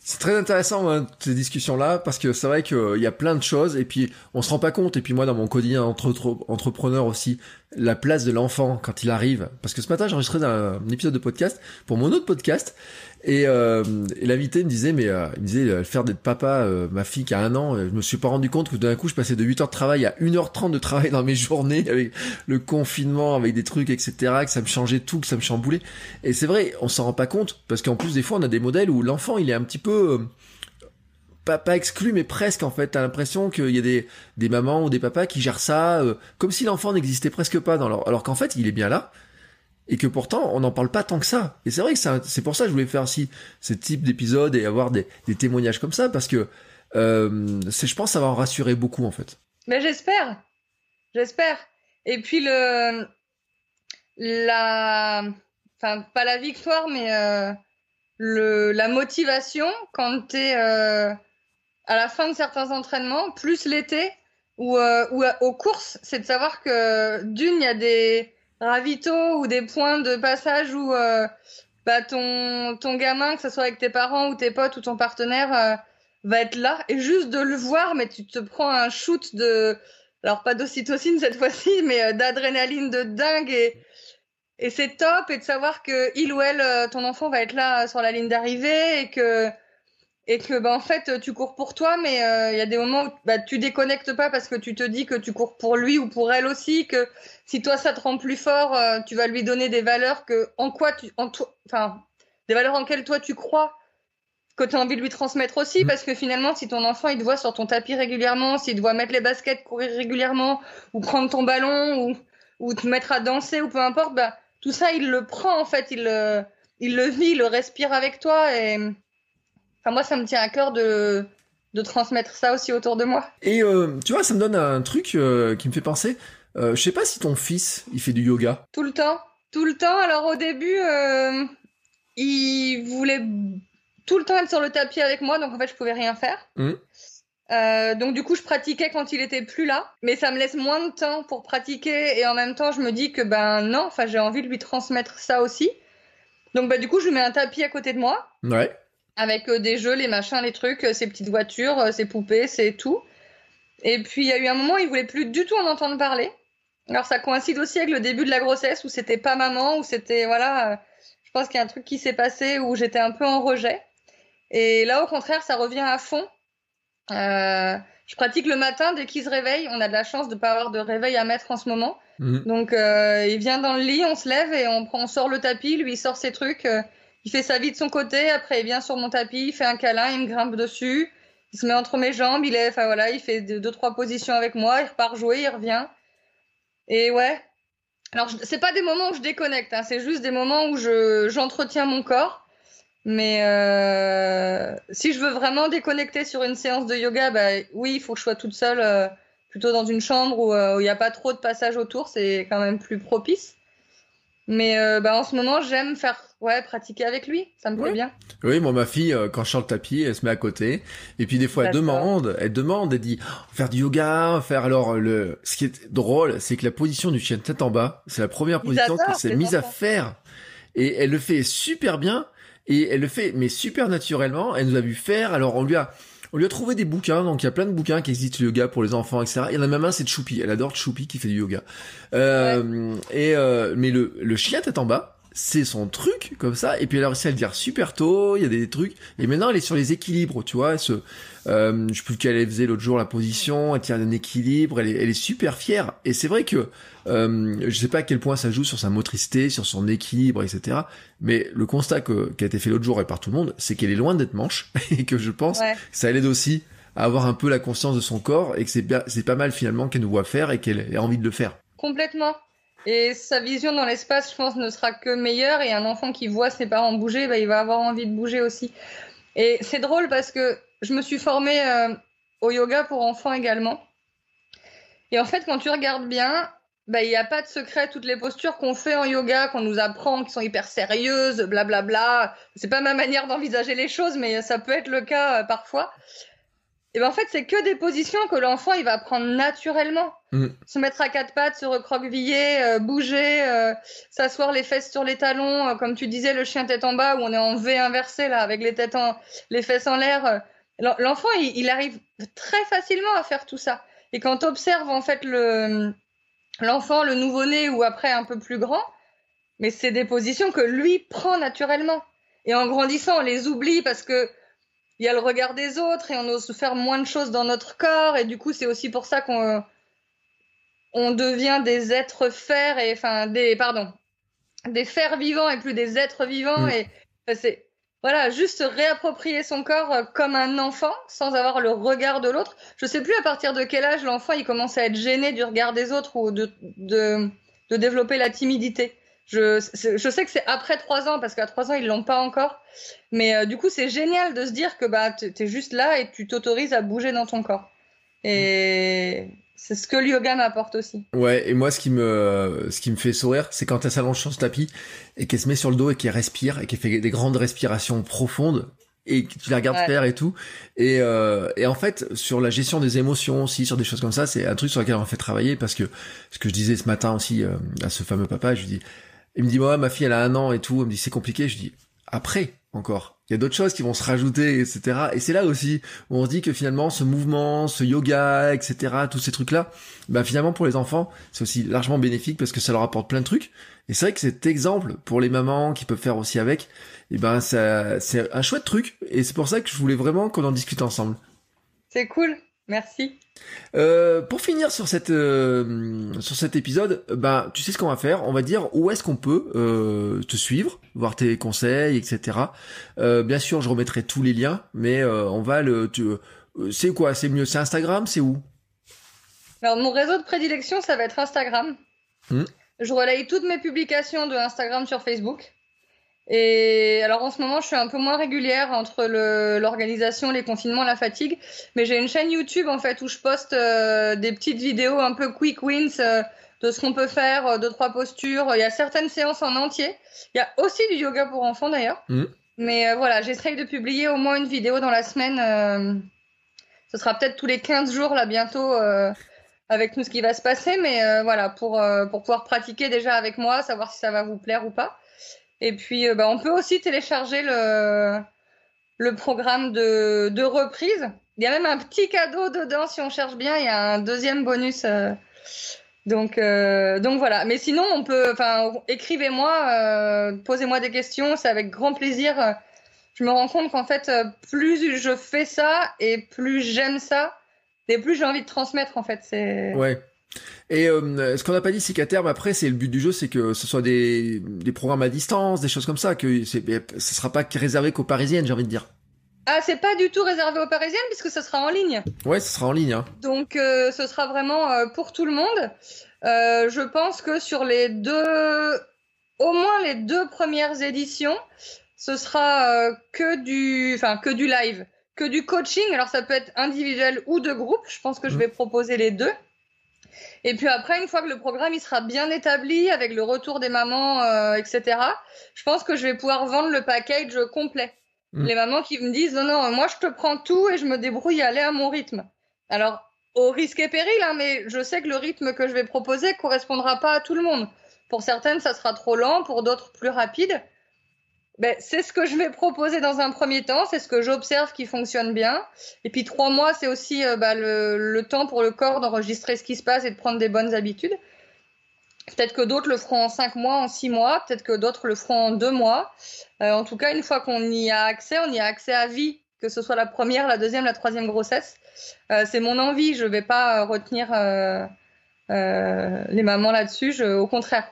C'est très intéressant hein, ces discussions-là parce que c'est vrai qu'il y a plein de choses et puis on se rend pas compte et puis moi dans mon quotidien entre entrepreneur aussi la place de l'enfant quand il arrive. Parce que ce matin j'ai enregistré un, un, épisode de podcast pour mon autre podcast. Et, euh, l'invité me disait mais euh, il me disait le faire d'être papa euh, ma fille qui a un an je me suis pas rendu compte que d'un coup je passais de 8 heures de travail à 1h30 de travail dans mes journées avec le confinement avec des trucs etc que ça me changeait tout que ça me chamboulait. Et c'est vrai on s'en rend pas compte parce qu'en plus des fois on a des modèles où l'enfant il est un petit peu euh, pas, exclu, mais presque en fait. T'as l'impression qu'il y a des, des mamans ou des papas qui gèrent ça euh, comme si l'enfant n'existait presque pas dans leur... Alors qu'en fait, il est bien là. Et que pourtant, on n'en parle pas tant que ça. Et c'est vrai que c'est pour ça que je voulais faire aussi ce type d'épisode et avoir des, des, témoignages comme ça, parce que euh, je pense ça va en rassurer beaucoup en fait. Mais j'espère. J'espère. Et puis le... La... Enfin, pas la victoire, mais... Euh le, la motivation quand tu es euh, à la fin de certains entraînements, plus l'été ou, euh, ou aux courses, c'est de savoir que d'une, il y a des ravitaux ou des points de passage où euh, bah, ton, ton gamin, que ce soit avec tes parents ou tes potes ou ton partenaire, euh, va être là. Et juste de le voir, mais tu te prends un shoot de... Alors pas d'ocytocine cette fois-ci, mais euh, d'adrénaline de dingue et et c'est top et de savoir que il ou elle ton enfant va être là sur la ligne d'arrivée et que et que bah en fait tu cours pour toi mais il euh, y a des moments où bah, tu déconnectes pas parce que tu te dis que tu cours pour lui ou pour elle aussi que si toi ça te rend plus fort euh, tu vas lui donner des valeurs que en quoi tu en enfin des valeurs en quelles toi tu crois que tu as envie de lui transmettre aussi mmh. parce que finalement si ton enfant il te voit sur ton tapis régulièrement s'il te voit mettre les baskets courir régulièrement ou prendre ton ballon ou ou te mettre à danser ou peu importe bah tout ça, il le prend en fait, il le, il le vit, il le respire avec toi. Et enfin, moi, ça me tient à cœur de, de transmettre ça aussi autour de moi. Et euh, tu vois, ça me donne un truc euh, qui me fait penser. Euh, je sais pas si ton fils, il fait du yoga. Tout le temps, tout le temps. Alors au début, il voulait tout le temps être sur le tapis avec moi, donc en fait, je pouvais rien faire. Mmh. Donc du coup, je pratiquais quand il était plus là, mais ça me laisse moins de temps pour pratiquer et en même temps, je me dis que ben non, enfin j'ai envie de lui transmettre ça aussi. Donc bah du coup, je lui mets un tapis à côté de moi. Ouais. Avec euh, des jeux, les machins, les trucs, euh, ses petites voitures, euh, ses poupées, c'est tout. Et puis il y a eu un moment, il voulait plus du tout en entendre parler. Alors ça coïncide aussi avec le début de la grossesse où c'était pas maman, où c'était voilà, euh, je pense qu'il y a un truc qui s'est passé où j'étais un peu en rejet. Et là au contraire, ça revient à fond. Euh, je pratique le matin dès qu'il se réveille. On a de la chance de pas avoir de réveil à mettre en ce moment. Mmh. Donc il vient dans le lit, on se lève et on, prend, on sort le tapis. Lui il sort ses trucs. Euh, il fait sa vie de son côté. Après il vient sur mon tapis, il fait un câlin, il me grimpe dessus. Il se met entre mes jambes. Il est, voilà, il fait deux, trois positions avec moi. Il repart jouer, il revient. Et ouais. Alors c'est pas des moments où je déconnecte. Hein, c'est juste des moments où je j'entretiens mon corps. Mais euh, si je veux vraiment déconnecter sur une séance de yoga, bah oui, il faut que je sois toute seule, euh, plutôt dans une chambre où il n'y a pas trop de passage autour, c'est quand même plus propice. Mais euh, bah, en ce moment, j'aime faire, ouais, pratiquer avec lui, ça me plaît Ouais. bien. Oui, moi, ma fille, euh, quand je sors le tapis, elle se met à côté. Et puis, des fois, elle demande, elle demande, elle dit, Oh, faire du yoga, faire alors le, ce qui est drôle, c'est que la position du chien tête en bas, c'est la première position qu'elle s'est mise à faire. Et elle le fait super bien. Et elle le fait, mais super naturellement. Elle nous a vu faire. Alors, on lui a, on lui a trouvé des bouquins. Donc, il y a plein de bouquins qui existent, le yoga pour les enfants, etc. Il y en a même un, c'est Choupi. Elle adore Choupi qui fait du yoga. Euh, Et, euh, mais le, le chien tête en bas, c'est son truc comme ça. Et puis elle a réussi à le dire super tôt. Il y a des trucs. Et maintenant, elle est sur les équilibres, tu vois. Ce, euh, je sais plus qu'elle faisait l'autre jour la position. Elle tient un équilibre. Elle est, elle est super fière. Et c'est vrai que euh, je sais pas à quel point ça joue sur sa motricité, sur son équilibre, etc. Mais le constat que, qui a été fait l'autre jour et par tout le monde, c'est qu'elle est loin d'être manche et que je pense que ça l'aide aussi à avoir un peu la conscience de son corps et que c'est c'est pas mal finalement qu'elle nous voit faire et qu'elle ait envie de le faire. Complètement. Et sa vision dans l'espace, je pense, ne sera que meilleure. Et un enfant qui voit ses parents bouger, bah, il va avoir envie de bouger aussi. Et c'est drôle parce que je me suis formée euh, au yoga pour enfants également. Et en fait, quand tu regardes bien, bah, il n'y a pas de secret. Toutes les postures qu'on fait en yoga, qu'on nous apprend, qui sont hyper sérieuses, blablabla. C'est pas ma manière d'envisager les choses, mais ça peut être le cas euh, parfois. Et ben en fait, c'est que des positions que l'enfant il va prendre naturellement. Mm. Se mettre à quatre pattes, se recroqueviller, euh, bouger, euh, s'asseoir les fesses sur les talons, euh, comme tu disais, le chien tête en bas où on est en V inversé là, avec les têtes en, les fesses en l'air. L'enfant, il, il, arrive très facilement à faire tout ça. Et quand tu observes en fait le l'enfant, le nouveau-né ou après un peu plus grand, mais c'est des positions que lui prend naturellement. Et en grandissant, on les oublie parce que il y a le regard des autres et on ose faire moins de choses dans notre corps et du coup c'est aussi pour ça qu'on on devient des êtres fers et enfin des pardon des fers vivants et plus des êtres vivants mm. et c'est voilà juste réapproprier son corps euh, comme un enfant sans avoir le regard de l'autre je sais plus à partir de quel âge l'enfant il commence à être gêné du regard des autres ou de de, de développer la timidité je, je sais que c'est après trois ans parce qu'à trois ans ils l'ont pas encore, mais euh, du coup c'est génial de se dire que bah t'es juste là et tu t'autorises à bouger dans ton corps. Et c'est ce que le yoga m'apporte aussi. Ouais, et moi ce qui me ce qui me fait sourire, c'est quand elle s'allonge sur ce tapis et qu'elle se met sur le dos et qu'elle respire et qu'elle fait des grandes respirations profondes et que tu la regardes faire et tout. Et, euh, et en fait, sur la gestion des émotions aussi, sur des choses comme ça, c'est un truc sur lequel on fait travailler parce que ce que je disais ce matin aussi euh, à ce fameux papa, je lui dis il me dit, ouais, ma fille, elle a un an et tout. Il me dit, c'est compliqué. Je dis, après, encore. Il y a d'autres choses qui vont se rajouter, etc. Et c'est là aussi où on se dit que finalement, ce mouvement, ce yoga, etc., tous ces trucs-là, ben finalement, pour les enfants, c'est aussi largement bénéfique parce que ça leur apporte plein de trucs. Et c'est vrai que cet exemple, pour les mamans qui peuvent faire aussi avec, et eh ben, ça, c'est un chouette truc. Et c'est pour ça que je voulais vraiment qu'on en discute ensemble. C'est cool. Merci. Euh, pour finir sur cette euh, sur cet épisode, bah tu sais ce qu'on va faire, on va dire où est-ce qu'on peut euh, te suivre, voir tes conseils, etc. bien sûr, je remettrai tous les liens, mais on va le. c'est quoi? C'est mieux, c'est Instagram, c'est où? Alors mon réseau de prédilection, ça va être Instagram. Hmm. Je relaye toutes mes publications de Instagram sur Facebook. Et alors en ce moment, je suis un peu moins régulière entre l'organisation, les confinements, la fatigue. Mais j'ai une chaîne YouTube en fait où je poste euh, des petites vidéos un peu quick wins euh, de ce qu'on peut faire, euh, deux trois postures. Il y a certaines séances en entier. Il y a aussi du yoga pour enfants d'ailleurs. Mmh. Mais voilà, j'essaye de publier au moins une vidéo dans la semaine. ce sera peut-être tous les 15 jours là bientôt avec tout ce qui va se passer. Mais voilà, pour, pour pouvoir pratiquer déjà avec moi, savoir si ça va vous plaire ou pas. Et puis, euh, bah, on peut aussi télécharger le, le programme de, de reprise. Il y a même un petit cadeau dedans si on cherche bien. Il y a un deuxième bonus. Euh. donc, euh, donc voilà. Mais sinon, on peut, enfin, écrivez-moi, posez-moi des questions. C'est avec grand plaisir. Je me rends compte qu'en fait, plus je fais ça et plus j'aime ça, et plus j'ai envie de transmettre. En fait, c'est. Ouais. Et euh, ce qu'on n'a pas dit, c'est qu'à terme, après, c'est le but du jeu, c'est que ce soit des, des programmes à distance, des choses comme ça, que ce sera pas réservé qu'aux Parisiennes, j'ai envie de dire. Ah, c'est pas du tout réservé aux Parisiennes puisque ce sera en ligne. Ouais, ce sera en ligne. Hein. Donc, euh, ce sera vraiment euh, pour tout le monde. je pense que sur les deux, au moins les deux premières éditions, ce sera que du, enfin que du live, que du coaching. Alors ça peut être individuel ou de groupe. Je pense que je mmh. vais proposer les deux. Et puis après, une fois que le programme il sera bien établi, avec le retour des mamans, euh, etc., je pense que je vais pouvoir vendre le package complet. Mm. Les mamans qui me disent non, non, moi je te prends tout et je me débrouille à aller à mon rythme. Alors, au risque et péril, hein, mais je sais que le rythme que je vais proposer correspondra pas à tout le monde. Pour certaines, ça sera trop lent, pour d'autres, plus rapide ben, c'est ce que je vais proposer dans un premier temps, c'est ce que j'observe qui fonctionne bien. Et puis trois mois, c'est aussi euh, bah, le, temps pour le corps d'enregistrer ce qui se passe et de prendre des bonnes habitudes. Peut-être que d'autres le feront en cinq mois, en six mois, peut-être que d'autres le feront en deux mois. Euh, en tout cas, une fois qu'on y a accès, on y a accès à vie, que ce soit la première, la deuxième, la troisième grossesse. Euh, c'est mon envie, je ne vais pas retenir les mamans là-dessus. Au contraire,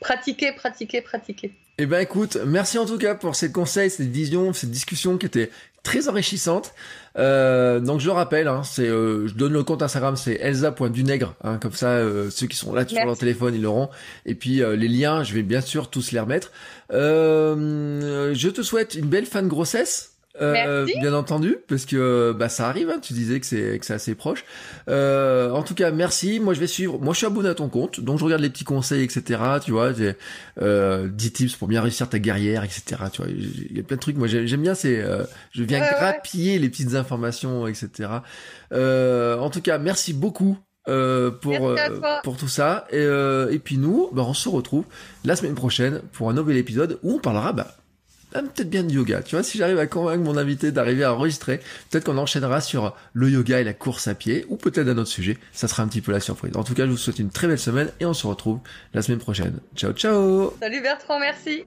pratiquer, pratiquer, pratiquer. Eh ben écoute, merci en tout cas pour ces conseils, cette vision, cette discussion qui était très enrichissante. Euh, donc je le rappelle, hein, c'est, euh, je donne le compte Instagram, c'est elsa.dunègre, hein, comme ça euh, ceux qui sont là sur leur téléphone ils l'auront. Et puis euh, les liens, je vais bien sûr tous les remettre. je te souhaite une belle fin de grossesse. Euh, bien entendu, parce que bah ça arrive. Hein, tu disais que c'est que c'est assez proche. Euh, en tout cas, merci. Moi, je vais suivre. Moi, je suis abonné à ton compte, donc je regarde les petits conseils, etc. Tu vois, euh, 10 tips pour bien réussir ta guerrière, etc. Tu vois, il y a plein de trucs. Moi, j'aime bien. C'est, euh, je viens grappiller les petites informations, etc. Euh, en tout cas, merci beaucoup. Euh, pour pour tout ça et, et puis nous bah, on se retrouve la semaine prochaine pour un nouvel épisode où on parlera bah, peut-être bien de yoga. Tu vois, si j'arrive à convaincre mon invité d'arriver à enregistrer, peut-être qu'on enchaînera sur le yoga et la course à pied, ou peut-être un autre sujet. Ça sera un petit peu la surprise. En tout cas, je vous souhaite une très belle semaine et on se retrouve la semaine prochaine. Ciao, ciao Salut Bertrand, merci